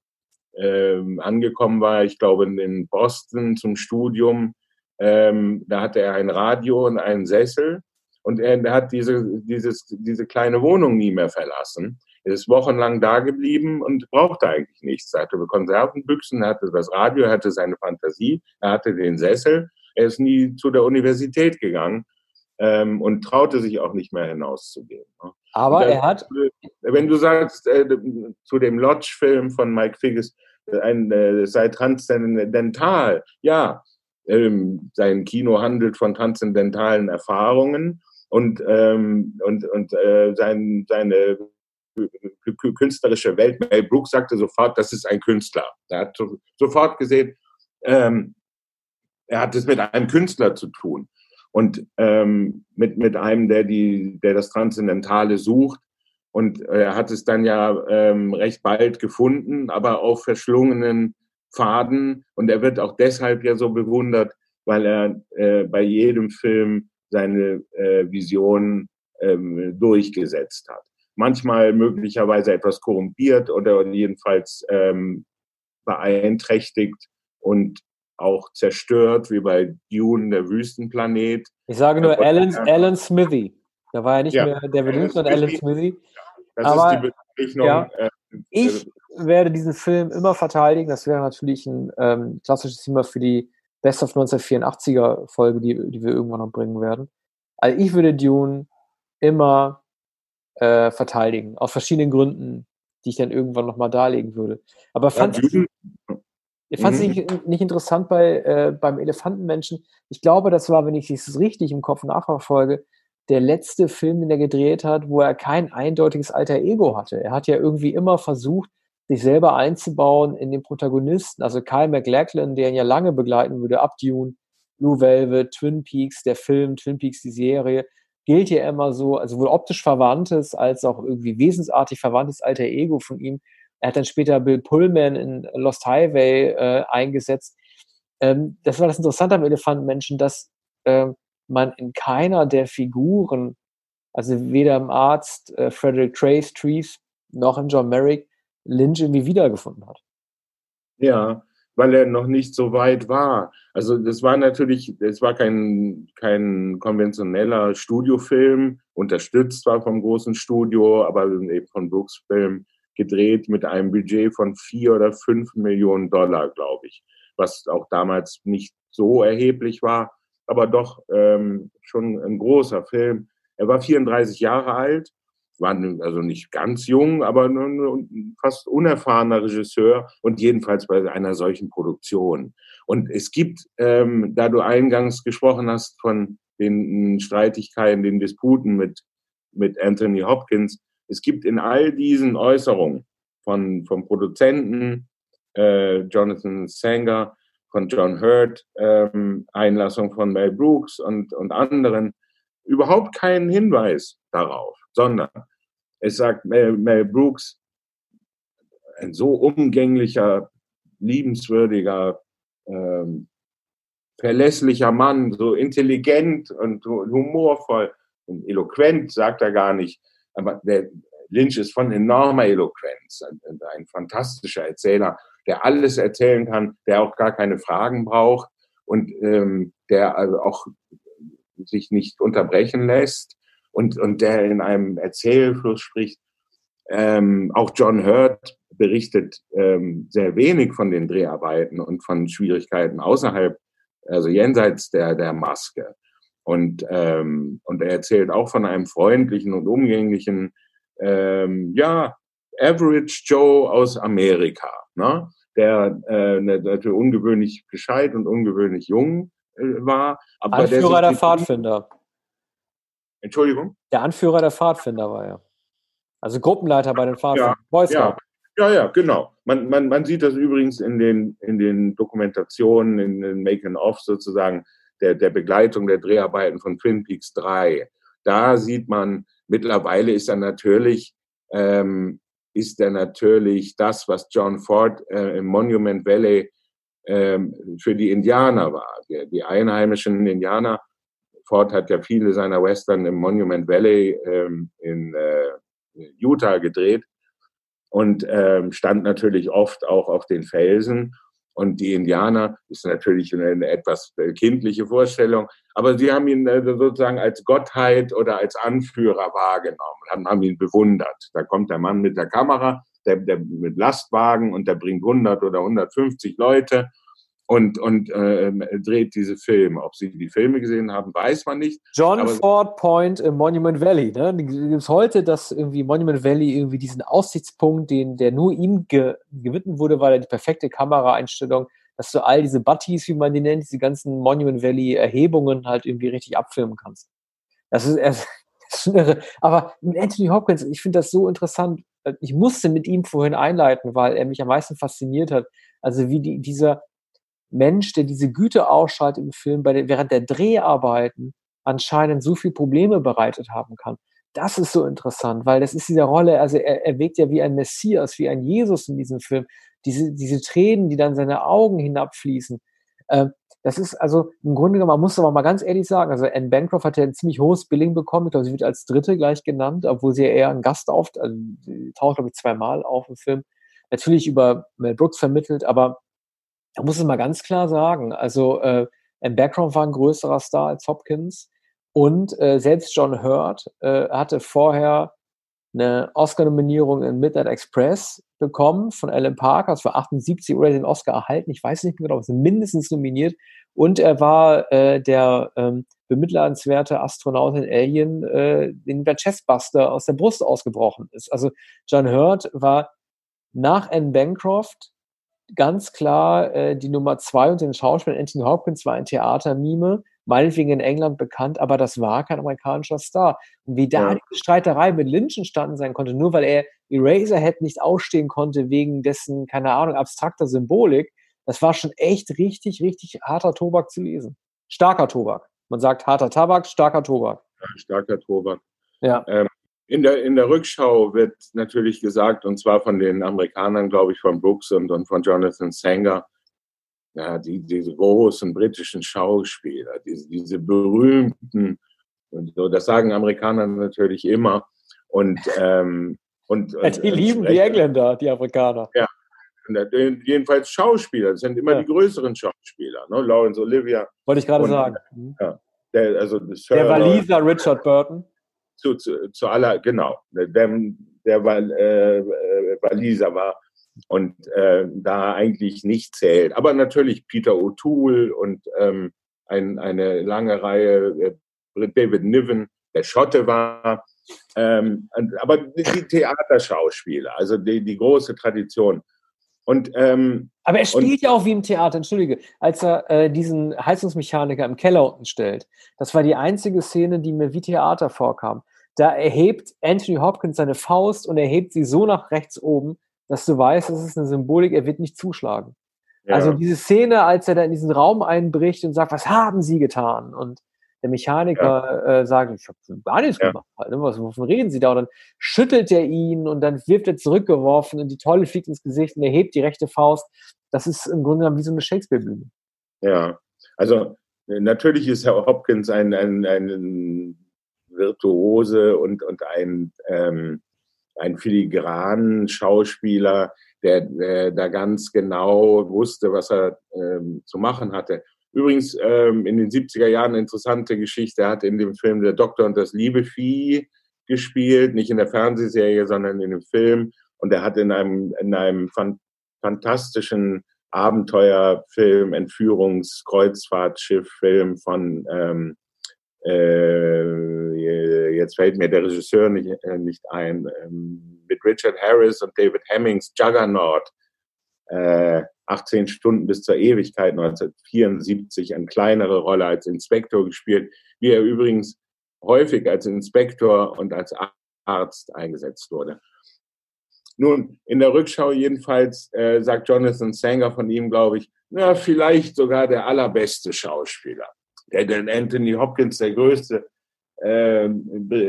ähm, angekommen war, ich glaube in Boston zum Studium, ähm, da hatte er ein Radio und einen Sessel und er, er hat diese, dieses, diese kleine Wohnung nie mehr verlassen. Er ist wochenlang da geblieben und brauchte eigentlich nichts. Er hatte Konservenbüchsen, er hatte das Radio, er hatte seine Fantasie, er hatte den Sessel. Er ist nie zu der Universität gegangen ähm, und traute sich auch nicht mehr hinauszugehen.
Ne? Aber dann, er hat.
Wenn du sagst, äh, zu dem Lodge-Film von Mike Figgis, ein, äh, sei transzendental, ja, ähm, sein Kino handelt von transzendentalen Erfahrungen und, ähm, und, und äh, sein, seine künstlerische Welt. Mel Brooks sagte sofort, das ist ein Künstler. Er hat sofort gesehen, ähm, er hat es mit einem Künstler zu tun und ähm, mit, mit einem, der, die, der das Transzendentale sucht. Und er hat es dann ja ähm, recht bald gefunden, aber auf verschlungenen Faden. Und er wird auch deshalb ja so bewundert, weil er äh, bei jedem Film seine äh, Vision ähm, durchgesetzt hat. Manchmal möglicherweise etwas korrumpiert oder jedenfalls ähm, beeinträchtigt und auch zerstört, wie bei Dune, der Wüstenplanet.
Ich sage nur Alan, Alan Smithy. Da war ja nicht ja, mehr David Lynch, sondern Alan Smithy. Das Aber, ist die Bezeichnung. Ja, äh, ich werde diesen Film immer verteidigen. Das wäre natürlich ein ähm, klassisches Thema für die Best of 1984er Folge, die, die wir irgendwann noch bringen werden. Also ich würde Dune immer äh, verteidigen, aus verschiedenen Gründen, die ich dann irgendwann nochmal darlegen würde. Aber fand Dune, ich fand es mhm. nicht, nicht, interessant bei, äh, beim Elefantenmenschen. Ich glaube, das war, wenn ich es richtig im Kopf nachverfolge, der letzte Film, den er gedreht hat, wo er kein eindeutiges alter Ego hatte. Er hat ja irgendwie immer versucht, sich selber einzubauen in den Protagonisten. Also Kyle MacLachlan, der ihn ja lange begleiten würde, ab Dune, Blue Velvet, Twin Peaks, der Film, Twin Peaks, die Serie, gilt ja immer so, also wohl optisch verwandtes, als auch irgendwie wesensartig verwandtes alter Ego von ihm. Er hat dann später Bill Pullman in Lost Highway äh, eingesetzt. Ähm, das war das Interessante am Elefantenmenschen, dass äh, man in keiner der Figuren, also weder im Arzt äh, Frederick Trace, Trees, noch im John Merrick, Lynch irgendwie wiedergefunden hat.
Ja, weil er noch nicht so weit war. Also das war natürlich, es war kein, kein konventioneller Studiofilm, unterstützt war vom großen Studio, aber eben von Brooks Film gedreht mit einem Budget von vier oder fünf Millionen Dollar, glaube ich, was auch damals nicht so erheblich war, aber doch ähm, schon ein großer Film. Er war 34 Jahre alt, war also nicht ganz jung, aber fast unerfahrener Regisseur und jedenfalls bei einer solchen Produktion. Und es gibt, ähm, da du eingangs gesprochen hast von den Streitigkeiten, den Disputen mit, mit Anthony Hopkins, es gibt in all diesen Äußerungen von, vom Produzenten äh, Jonathan Sanger, von John Hurt, ähm, Einlassung von Mel Brooks und, und anderen, überhaupt keinen Hinweis darauf, sondern es sagt Mel, Mel Brooks, ein so umgänglicher, liebenswürdiger, ähm, verlässlicher Mann, so intelligent und humorvoll und eloquent, sagt er gar nicht, aber der Lynch ist von enormer Eloquenz, ein, ein fantastischer Erzähler, der alles erzählen kann, der auch gar keine Fragen braucht und ähm, der also auch sich nicht unterbrechen lässt und, und der in einem Erzählfluss spricht. Ähm, auch John Hurt berichtet ähm, sehr wenig von den Dreharbeiten und von Schwierigkeiten außerhalb, also jenseits der, der Maske. Und, ähm, und er erzählt auch von einem freundlichen und umgänglichen, ähm, ja, Average Joe aus Amerika, ne? der äh, natürlich ungewöhnlich gescheit und ungewöhnlich jung äh, war.
Aber Anführer der, der Pfadfinder.
Entschuldigung?
Der Anführer der Pfadfinder war er. Also Gruppenleiter bei den Pfadfindern.
Ja, ja, ja, ja, genau. Man, man, man sieht das übrigens in den, in den Dokumentationen, in den Making-of sozusagen, der, der Begleitung der Dreharbeiten von Twin Peaks 3. Da sieht man, mittlerweile ist er natürlich, ähm, ist er natürlich das, was John Ford äh, im Monument Valley ähm, für die Indianer war. Die, die einheimischen Indianer, Ford hat ja viele seiner Western im Monument Valley ähm, in äh, Utah gedreht und ähm, stand natürlich oft auch auf den Felsen. Und die Indianer ist natürlich eine etwas kindliche Vorstellung, aber sie haben ihn äh, sozusagen als Gottheit oder als Anführer wahrgenommen, haben, haben ihn bewundert. Da kommt der Mann mit der Kamera, der, der mit Lastwagen und der bringt 100 oder 150 Leute und, und äh, dreht diese Filme. Ob Sie die Filme gesehen haben, weiß man nicht.
John Ford Point im Monument Valley. Ne? Gibt es heute, dass irgendwie Monument Valley irgendwie diesen Aussichtspunkt, den, der nur ihm ge gewidmet wurde, weil er die perfekte Kameraeinstellung, dass du all diese Buddies, wie man die nennt, diese ganzen Monument Valley Erhebungen halt irgendwie richtig abfilmen kannst. Das ist, [laughs] das ist irre. Aber Anthony Hopkins, ich finde das so interessant. Ich musste mit ihm vorhin einleiten, weil er mich am meisten fasziniert hat. Also wie die, dieser, Mensch, der diese Güte ausschaltet im Film, bei der, während der Dreharbeiten anscheinend so viel Probleme bereitet haben kann. Das ist so interessant, weil das ist diese Rolle, also er, er wirkt ja wie ein Messias, wie ein Jesus in diesem Film. Diese, diese Tränen, die dann seine Augen hinabfließen. Äh, das ist also im Grunde genommen, man muss aber mal ganz ehrlich sagen, also Anne Bancroft hat ja ein ziemlich hohes Billing bekommen. Ich glaube, sie wird als Dritte gleich genannt, obwohl sie ja eher ein Gast auf, also taucht, glaube ich, zweimal auf im Film. Natürlich über Mel Brooks vermittelt, aber da muss ich mal ganz klar sagen, also äh, im Background war ein größerer Star als Hopkins und äh, selbst John Hurt äh, hatte vorher eine Oscar-Nominierung in Midnight Express bekommen von Alan Parker, das war 78 oder den Oscar erhalten, ich weiß nicht genau, aber mindestens nominiert. Und er war äh, der ähm, bemitleidenswerte Astronaut in Alien, äh, den der Chestbuster aus der Brust ausgebrochen ist. Also John Hurt war nach Anne Bancroft ganz klar äh, die Nummer zwei und den Schauspieler Anthony Hopkins war ein Theatermime, meinetwegen in England bekannt, aber das war kein amerikanischer Star. Und wie da ja. die Streiterei mit Lynch entstanden sein konnte, nur weil er Eraserhead nicht ausstehen konnte wegen dessen, keine Ahnung, abstrakter Symbolik, das war schon echt richtig, richtig harter Tobak zu lesen. Starker Tobak. Man sagt harter Tabak, starker Tobak.
Ja, starker Tobak. Ja. Ähm, in der, in der Rückschau wird natürlich gesagt, und zwar von den Amerikanern, glaube ich, von Brooks und, und von Jonathan Sanger, ja, die, diese großen britischen Schauspieler, diese, diese berühmten, und so, das sagen Amerikaner natürlich immer. Und, ähm, und, [laughs]
ja, die und, lieben die Engländer, die Afrikaner.
Ja, jedenfalls Schauspieler, das sind immer ja. die größeren Schauspieler, ne? Lawrence Olivia.
Wollte ich gerade sagen.
Ja, der, also
der Waliser Richard Burton
zu, zu, zu aller, genau, der, der äh, Waliser war und äh, da eigentlich nicht zählt. Aber natürlich Peter O'Toole und ähm, ein, eine lange Reihe, äh, David Niven, der Schotte war, ähm, aber die Theaterschauspieler, also die, die große Tradition. Und, ähm,
aber er spielt ja auch wie im Theater, entschuldige, als er äh, diesen Heizungsmechaniker im Keller unten stellt. Das war die einzige Szene, die mir wie Theater vorkam da erhebt Anthony Hopkins seine Faust und erhebt sie so nach rechts oben, dass du weißt, das ist eine Symbolik, er wird nicht zuschlagen. Ja. Also diese Szene, als er da in diesen Raum einbricht und sagt, was haben Sie getan? Und der Mechaniker ja. äh, sagt, ich habe gar nichts ja. gemacht. Ne? Was, wovon reden Sie da? Und dann schüttelt er ihn und dann wirft er zurückgeworfen und die Tolle fliegt ins Gesicht und er hebt die rechte Faust. Das ist im Grunde genommen wie so eine Shakespeare-Bühne.
Ja, also natürlich ist Herr Hopkins ein, ein, ein Virtuose und, und ein, ähm, ein filigranen Schauspieler, der, der da ganz genau wusste, was er ähm, zu machen hatte. Übrigens ähm, in den 70er Jahren eine interessante Geschichte. Er hat in dem Film Der Doktor und das liebe Vieh gespielt, nicht in der Fernsehserie, sondern in dem Film. Und er hat in einem, in einem fan fantastischen Abenteuerfilm, Entführungskreuzfahrtschiff-Film von ähm, äh, jetzt fällt mir der Regisseur nicht, äh, nicht ein, ähm, mit Richard Harris und David Hemmings, Juggernaut, äh, 18 Stunden bis zur Ewigkeit 1974, eine kleinere Rolle als Inspektor gespielt, wie er übrigens häufig als Inspektor und als Arzt eingesetzt wurde. Nun, in der Rückschau jedenfalls äh, sagt Jonathan Sanger von ihm, glaube ich, na, vielleicht sogar der allerbeste Schauspieler der denn Anthony Hopkins der größte äh,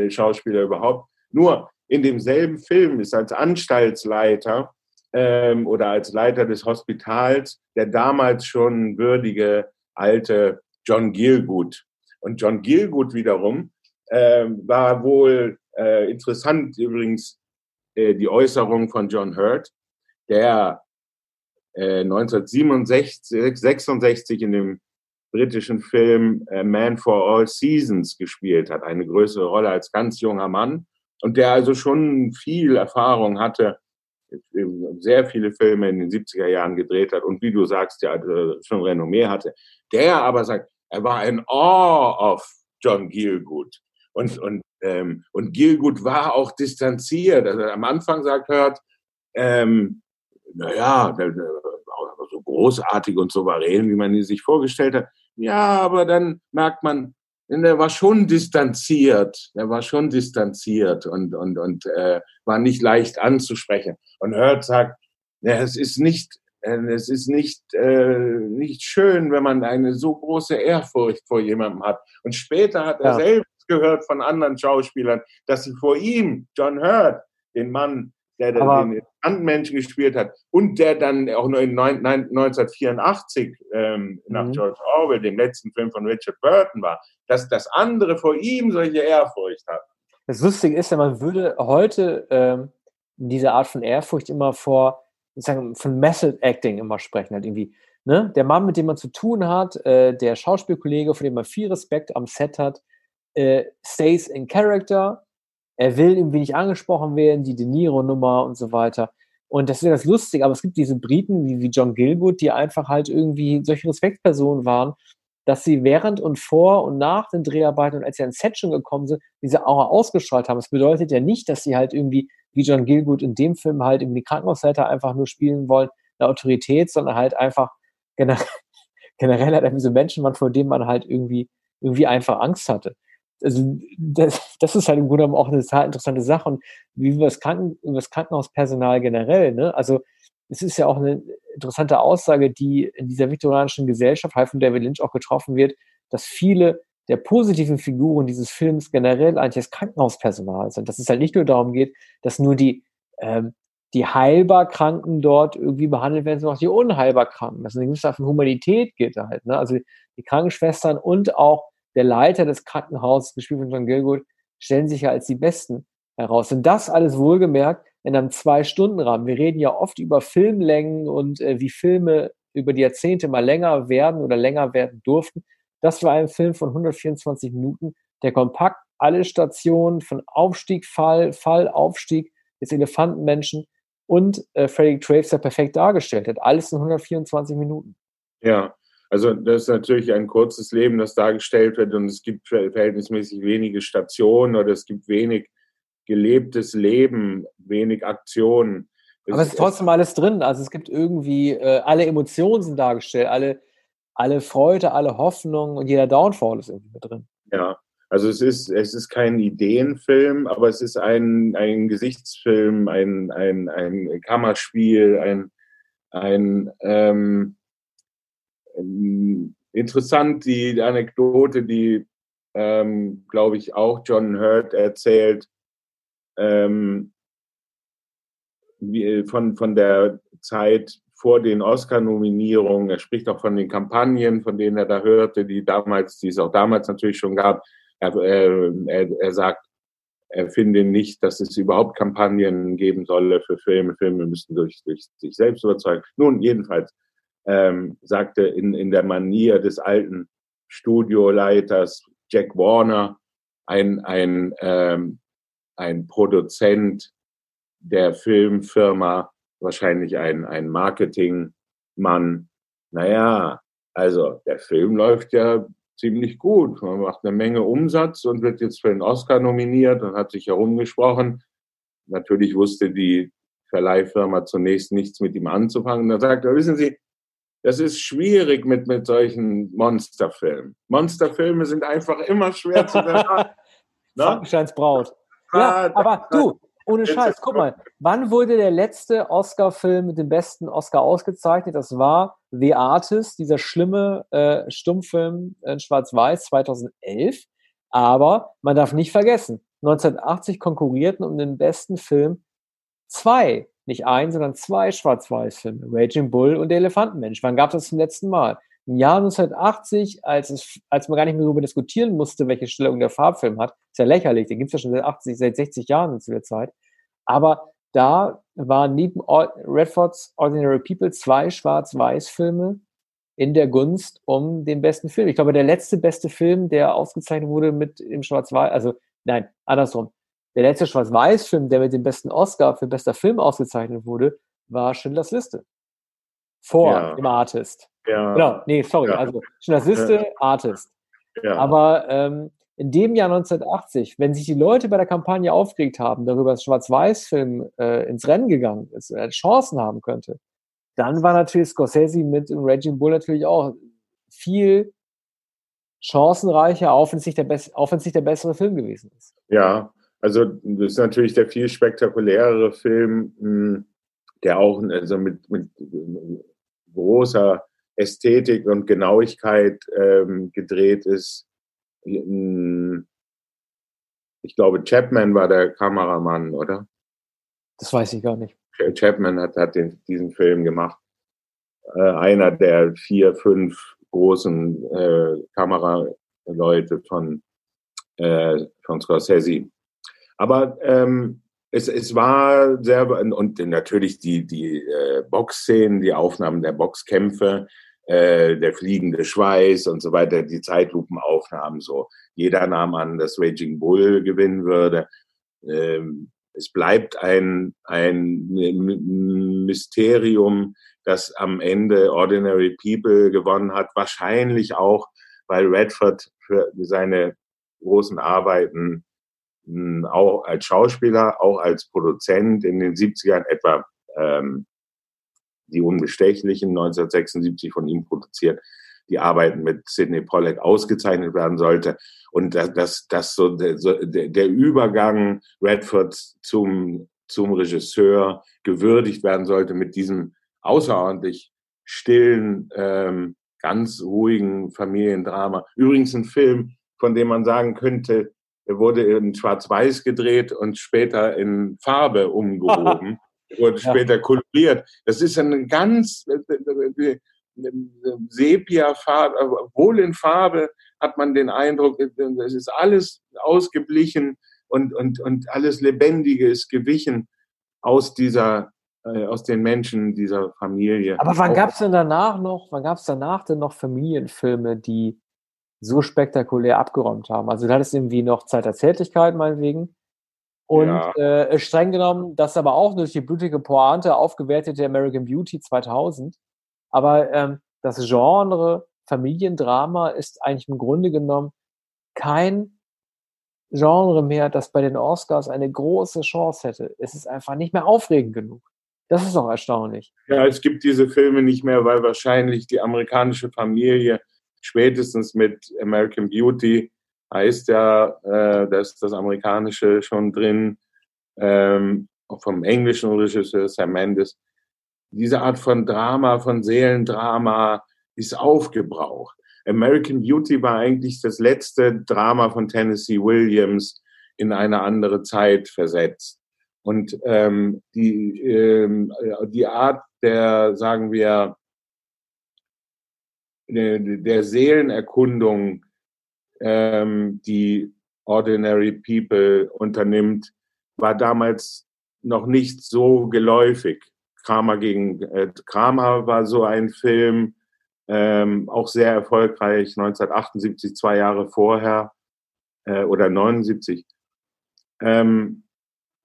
Schauspieler überhaupt. Nur in demselben Film ist als Anstaltsleiter ähm, oder als Leiter des Hospitals der damals schon würdige alte John Gielgud. Und John Gielgud wiederum äh, war wohl äh, interessant übrigens äh, die Äußerung von John Hurt, der äh, 1967 66 in dem britischen Film äh, Man for All Seasons gespielt hat, eine größere Rolle als ganz junger Mann und der also schon viel Erfahrung hatte, sehr viele Filme in den 70er Jahren gedreht hat und wie du sagst, ja also schon Renommee hatte. Der aber sagt, er war ein Awe of John Gielgud. Und, und, ähm, und Gielgud war auch distanziert. Also am Anfang sagt Hört, ähm, naja, so großartig und souverän, wie man ihn sich vorgestellt hat. Ja, aber dann merkt man, er war schon distanziert, er war schon distanziert und, und, und äh, war nicht leicht anzusprechen. Und Hört sagt, ja, es ist nicht, äh, es ist nicht, äh, nicht schön, wenn man eine so große Ehrfurcht vor jemandem hat. Und später hat er ja. selbst gehört von anderen Schauspielern, dass sie vor ihm, John Hurt, den Mann, der aber, den Sandmenschen gespielt hat und der dann auch nur in 1984 ähm, nach mhm. George Orwell, dem letzten Film von Richard Burton war, dass das andere vor ihm solche Ehrfurcht hat.
Das Lustige ist ja, man würde heute ähm, diese Art von Ehrfurcht immer vor, sozusagen von Method Acting immer sprechen, halt irgendwie. Ne? Der Mann, mit dem man zu tun hat, äh, der Schauspielkollege, von dem man viel Respekt am Set hat, äh, stays in character, er will irgendwie nicht angesprochen werden, die De Niro-Nummer und so weiter. Und das ist ja das Lustige, aber es gibt diese Briten wie, wie John Gilgood, die einfach halt irgendwie solche Respektpersonen waren, dass sie während und vor und nach den Dreharbeiten und als sie ans Set schon gekommen sind, diese Aura ausgestrahlt haben. Das bedeutet ja nicht, dass sie halt irgendwie, wie John Gilgood in dem Film halt irgendwie Krankenhausleiter einfach nur spielen wollen, eine Autorität, sondern halt einfach [laughs] generell, generell halt irgendwie so Menschen waren, vor denen man halt irgendwie, irgendwie einfach Angst hatte also das, das ist halt im Grunde genommen auch eine total interessante Sache und wie über das, Kranken, über das Krankenhauspersonal generell, ne? Also es ist ja auch eine interessante Aussage, die in dieser viktorianischen Gesellschaft, halt von David Lynch auch getroffen wird, dass viele der positiven Figuren dieses Films generell eigentlich das Krankenhauspersonal sind. Dass es halt nicht nur darum geht, dass nur die, ähm, die heilbar Kranken dort irgendwie behandelt werden, sondern auch die unheilbar Kranken. Dass es eine gewisse Art von Humanität geht halt. Ne? Also die Krankenschwestern und auch der Leiter des Krankenhauses, gespielt von John Gilgood, stellen sich ja als die Besten heraus. Und das alles wohlgemerkt in einem Zwei-Stunden-Rahmen. Wir reden ja oft über Filmlängen und äh, wie Filme über die Jahrzehnte mal länger werden oder länger werden durften. Das war ein Film von 124 Minuten, der kompakt alle Stationen von Aufstieg, Fall, Fall, Aufstieg des Elefantenmenschen und äh, Frederick Traves ja perfekt dargestellt hat. Alles in 124 Minuten.
Ja, also das ist natürlich ein kurzes Leben, das dargestellt wird und es gibt verhältnismäßig wenige Stationen oder es gibt wenig gelebtes Leben, wenig Aktionen.
Aber es ist trotzdem alles drin. Also es gibt irgendwie, äh, alle Emotionen sind dargestellt, alle, alle Freude, alle Hoffnung und jeder Downfall ist irgendwie mit drin.
Ja, also es ist, es ist kein Ideenfilm, aber es ist ein, ein Gesichtsfilm, ein, ein, ein Kammerspiel, ein, ein ähm, ähm, interessant die Anekdote, die, ähm, glaube ich, auch John Hurt erzählt, ähm, wie, von, von der Zeit vor den Oscar-Nominierungen. Er spricht auch von den Kampagnen, von denen er da hörte, die damals, die es auch damals natürlich schon gab. Er, er, er sagt, er finde nicht, dass es überhaupt Kampagnen geben solle für Filme. Filme müssen durch, durch sich selbst überzeugen. Nun, jedenfalls, ähm, sagte in, in der Manier des alten Studioleiters Jack Warner, ein, ein, ähm, ein Produzent der Filmfirma, wahrscheinlich ein, ein Marketingmann. Naja, also der Film läuft ja ziemlich gut. Man macht eine Menge Umsatz und wird jetzt für den Oscar nominiert und hat sich herumgesprochen. Natürlich wusste die Verleihfirma zunächst nichts mit ihm anzufangen. Da sagt er, wissen Sie, das ist schwierig mit, mit solchen Monsterfilmen. Monsterfilme sind einfach immer schwer zu [laughs] bewerten.
ne? Frankensteins Braut. Ja, ah, aber du, ohne Scheiß, guck mal, wann wurde der letzte Oscar-Film mit dem besten Oscar ausgezeichnet? Das war The Artist, dieser schlimme äh, Stummfilm in Schwarz-Weiß 2011. Aber man darf nicht vergessen, 1980 konkurrierten um den besten Film zwei nicht ein, sondern zwei Schwarz-Weiß-Filme, Raging Bull und Der Elefantenmensch. Wann gab es das zum letzten Mal? Im Jahr 1980, als, es, als man gar nicht mehr darüber diskutieren musste, welche Stellung der Farbfilm hat, ist ja lächerlich, den gibt es ja schon seit 80, seit 60 Jahren zu der Zeit. Aber da waren neben Redfords Ordinary People zwei Schwarz-Weiß-Filme in der Gunst um den besten Film. Ich glaube, der letzte beste Film, der ausgezeichnet wurde mit dem Schwarz-Weiß, also nein, andersrum. Der letzte Schwarz-Weiß-Film, der mit dem besten Oscar für bester Film ausgezeichnet wurde, war Schindlers Liste. Vor ja. dem Artist. Ja. Genau, nee, sorry. Ja. Also Schindlers Liste, ja. Artist. Ja. Aber ähm, in dem Jahr 1980, wenn sich die Leute bei der Kampagne aufgeregt haben, darüber, dass Schwarz-Weiß-Film äh, ins Rennen gegangen ist, äh, Chancen haben könnte, dann war natürlich Scorsese mit Raging Bull natürlich auch viel chancenreicher, auch wenn es nicht der, auch wenn es nicht der bessere Film gewesen ist.
Ja, also das ist natürlich der viel spektakulärere Film, hm, der auch also mit, mit großer Ästhetik und Genauigkeit ähm, gedreht ist. Hm, ich glaube, Chapman war der Kameramann, oder?
Das weiß ich gar nicht.
Chapman hat, hat den, diesen Film gemacht. Äh, einer der vier, fünf großen äh, Kameraleute von, äh, von Scorsese. Aber ähm, es, es war sehr, und natürlich die, die äh, Boxszenen, die Aufnahmen der Boxkämpfe, äh, der fliegende Schweiß und so weiter, die Zeitlupenaufnahmen so. Jeder nahm an, dass Raging Bull gewinnen würde. Ähm, es bleibt ein, ein Mysterium, dass am Ende Ordinary People gewonnen hat. Wahrscheinlich auch, weil Redford für seine großen Arbeiten auch als Schauspieler, auch als Produzent in den 70ern etwa ähm, die Unbestechlichen 1976 von ihm produziert, die Arbeiten mit Sidney Pollack ausgezeichnet werden sollte und dass, dass, dass so, der, der Übergang Redfords zum, zum Regisseur gewürdigt werden sollte mit diesem außerordentlich stillen, ähm, ganz ruhigen Familiendrama. Übrigens ein Film, von dem man sagen könnte, wurde in Schwarz-Weiß gedreht und später in Farbe umgehoben, [laughs] wurde später koloriert. Das ist ein ganz äh, äh, äh, Sepia-Farbe, obwohl in Farbe hat man den Eindruck, es ist alles ausgeblichen und, und, und alles Lebendige ist gewichen aus dieser äh, aus den Menschen dieser Familie.
Aber wann gab es denn danach noch, wann gab es danach denn noch Familienfilme, die so spektakulär abgeräumt haben? Also du hattest irgendwie noch Zeit der Zärtlichkeit meinetwegen. Und ja. äh, streng genommen, das aber auch durch die blutige Pointe aufgewertete American Beauty 2000. Aber ähm, das Genre Familiendrama ist eigentlich im Grunde genommen kein Genre mehr, das bei den Oscars eine große Chance hätte. Es ist einfach nicht mehr aufregend genug. Das ist auch erstaunlich.
Ja, es gibt diese Filme nicht mehr, weil wahrscheinlich die amerikanische Familie spätestens mit American Beauty heißt ja, äh, da ist das amerikanische schon drin, ähm, auch vom englischen Regisseur Sam Mendes. Diese Art von Drama, von Seelendrama ist aufgebraucht. American Beauty war eigentlich das letzte Drama von Tennessee Williams in eine andere Zeit versetzt. Und ähm, die, ähm, die Art der, sagen wir, der, Seelenerkundung, ähm, die Ordinary People unternimmt, war damals noch nicht so geläufig. Kramer gegen äh, Kramer war so ein Film, ähm, auch sehr erfolgreich, 1978, zwei Jahre vorher äh, oder 79. Ähm,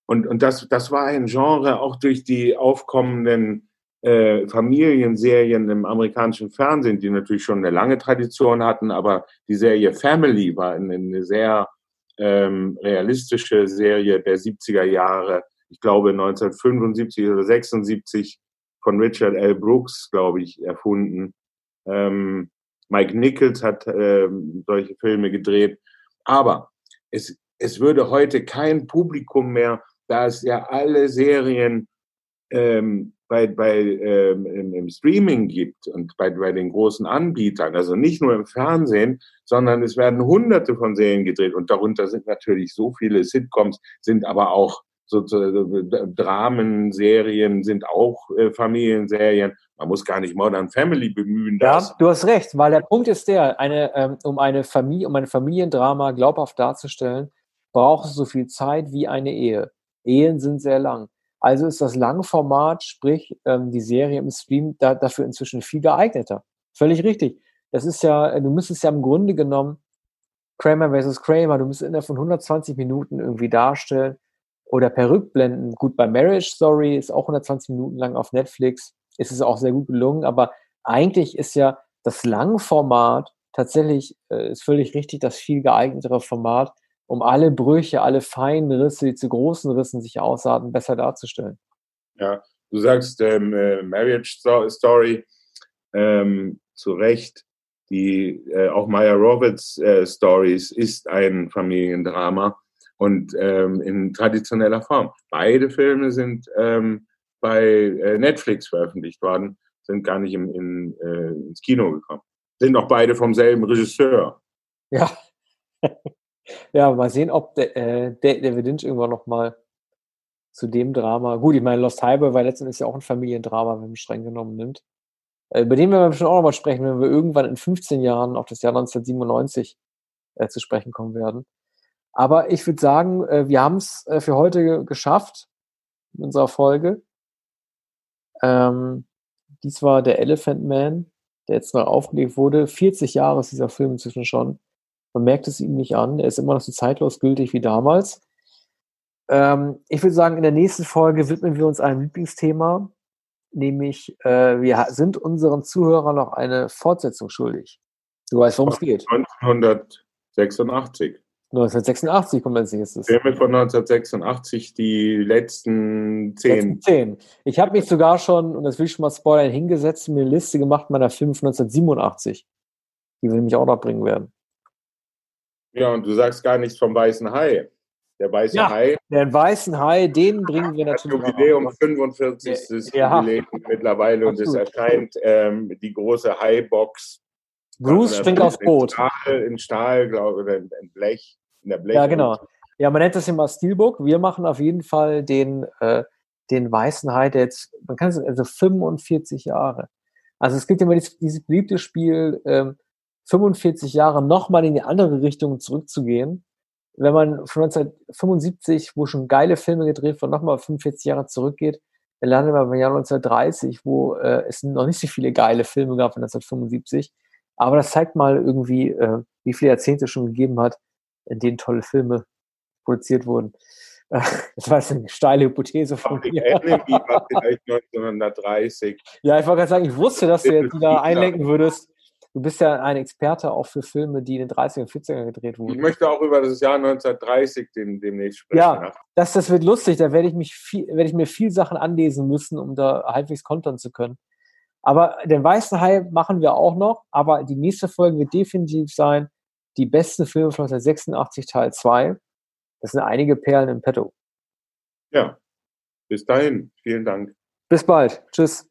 und und das, das war ein Genre auch durch die aufkommenden äh, Familienserien im amerikanischen Fernsehen, die natürlich schon eine lange Tradition hatten, aber die Serie Family war eine, eine sehr ähm, realistische Serie der 70er Jahre, ich glaube 1975 oder 76 von Richard L. Brooks, glaube ich, erfunden. Ähm, Mike Nichols hat ähm, solche Filme gedreht. Aber es, es würde heute kein Publikum mehr, da es ja alle Serien ähm, bei, bei, ähm, im, im Streaming gibt und bei, bei den großen Anbietern, also nicht nur im Fernsehen, sondern es werden hunderte von Serien gedreht und darunter sind natürlich so viele Sitcoms, sind aber auch so, so Dramenserien sind auch äh, Familienserien. Man muss gar nicht Modern Family bemühen.
Ja, du hast recht, weil der Punkt ist der, eine, ähm, um eine Familie, um ein Familiendrama glaubhaft darzustellen, braucht es so viel Zeit wie eine Ehe. Ehen sind sehr lang. Also ist das Langformat, sprich ähm, die Serie im Stream, da, dafür inzwischen viel geeigneter. Völlig richtig. Das ist ja, du müsstest ja im Grunde genommen Kramer versus Kramer, du müsstest innerhalb von 120 Minuten irgendwie darstellen oder per Rückblenden. Gut, bei Marriage Story ist auch 120 Minuten lang auf Netflix, ist es auch sehr gut gelungen, aber eigentlich ist ja das Langformat tatsächlich, äh, ist völlig richtig, das viel geeignetere Format, um alle Brüche, alle feinen Risse, die zu großen Rissen sich ausarten, besser darzustellen.
Ja, du sagst ähm, äh, Marriage Story ähm, zu Recht. Die äh, auch Maya Roberts äh, Stories ist ein Familiendrama und ähm, in traditioneller Form. Beide Filme sind ähm, bei äh, Netflix veröffentlicht worden, sind gar nicht im, in, äh, ins Kino gekommen. Sind auch beide vom selben Regisseur.
Ja. Ja, mal sehen, ob der, äh, David Lynch irgendwann noch mal zu dem Drama. Gut, ich meine, Lost Highway war letztendlich ja auch ein Familiendrama, wenn man streng genommen nimmt. Äh, über den werden wir schon auch noch mal sprechen, wenn wir irgendwann in 15 Jahren auf das Jahr 1997 äh, zu sprechen kommen werden. Aber ich würde sagen, äh, wir haben es äh, für heute geschafft in unserer Folge. Ähm, dies war der Elephant Man, der jetzt noch aufgelegt wurde. 40 Jahre ist dieser Film inzwischen schon. Man merkt es ihm nicht an. Er ist immer noch so zeitlos gültig wie damals. Ähm, ich würde sagen, in der nächsten Folge widmen wir uns einem Lieblingsthema, nämlich äh, wir sind unseren Zuhörern noch eine Fortsetzung schuldig. Du weißt, worum es geht.
1986.
1986 kommt als nächstes.
Filme von 1986, die letzten zehn. Letzten
zehn. Ich habe mich sogar schon, und das will ich schon mal spoilern, hingesetzt mir eine Liste gemacht meiner Filme von 1987, die wir nämlich auch noch bringen werden.
Ja, und du sagst gar nichts vom Weißen Hai. Der Weiße ja, Hai.
Den Weißen Hai, den bringen wir natürlich.
Das Jubiläum, 45. Ja. Jubiläum mittlerweile und es erscheint ähm, die große Hai-Box
Bruce springt aufs Boot.
In Stahl, in Stahl glaube ich, oder in Blech. In der Blech
ja, genau. Ja, man nennt das immer Steelbook. Wir machen auf jeden Fall den, äh, den weißen Hai, der jetzt, man kann es, also 45 Jahre. Also es gibt immer dieses, dieses beliebte Spiel, ähm, 45 Jahre nochmal in die andere Richtung zurückzugehen. Wenn man von 1975, wo schon geile Filme gedreht wurden, nochmal 45 Jahre zurückgeht, dann landet man beim Jahr 1930, wo äh, es noch nicht so viele geile Filme gab von 1975. Aber das zeigt mal irgendwie, äh, wie viele Jahrzehnte es schon gegeben hat, in denen tolle Filme produziert wurden. [laughs] Das war jetzt eine steile Hypothese von mir. Enemy war [laughs] vielleicht 1930. Ja, ich wollte gerade sagen, ich wusste, dass du jetzt wieder einlenken würdest. Du bist ja ein Experte auch für Filme, die in den 30er und 40er gedreht wurden.
Ich möchte auch über das Jahr 1930 dem, demnächst
sprechen. Ja, das, das wird lustig. Da werde ich, mich viel, werde ich mir viel Sachen anlesen müssen, um da halbwegs kontern zu können. Aber den weißen Hai machen wir auch noch, aber die nächste Folge wird definitiv sein, die besten Filme von 1986 Teil 2. Das sind einige Perlen im Petto.
Ja, bis dahin. Vielen Dank.
Bis bald. Tschüss.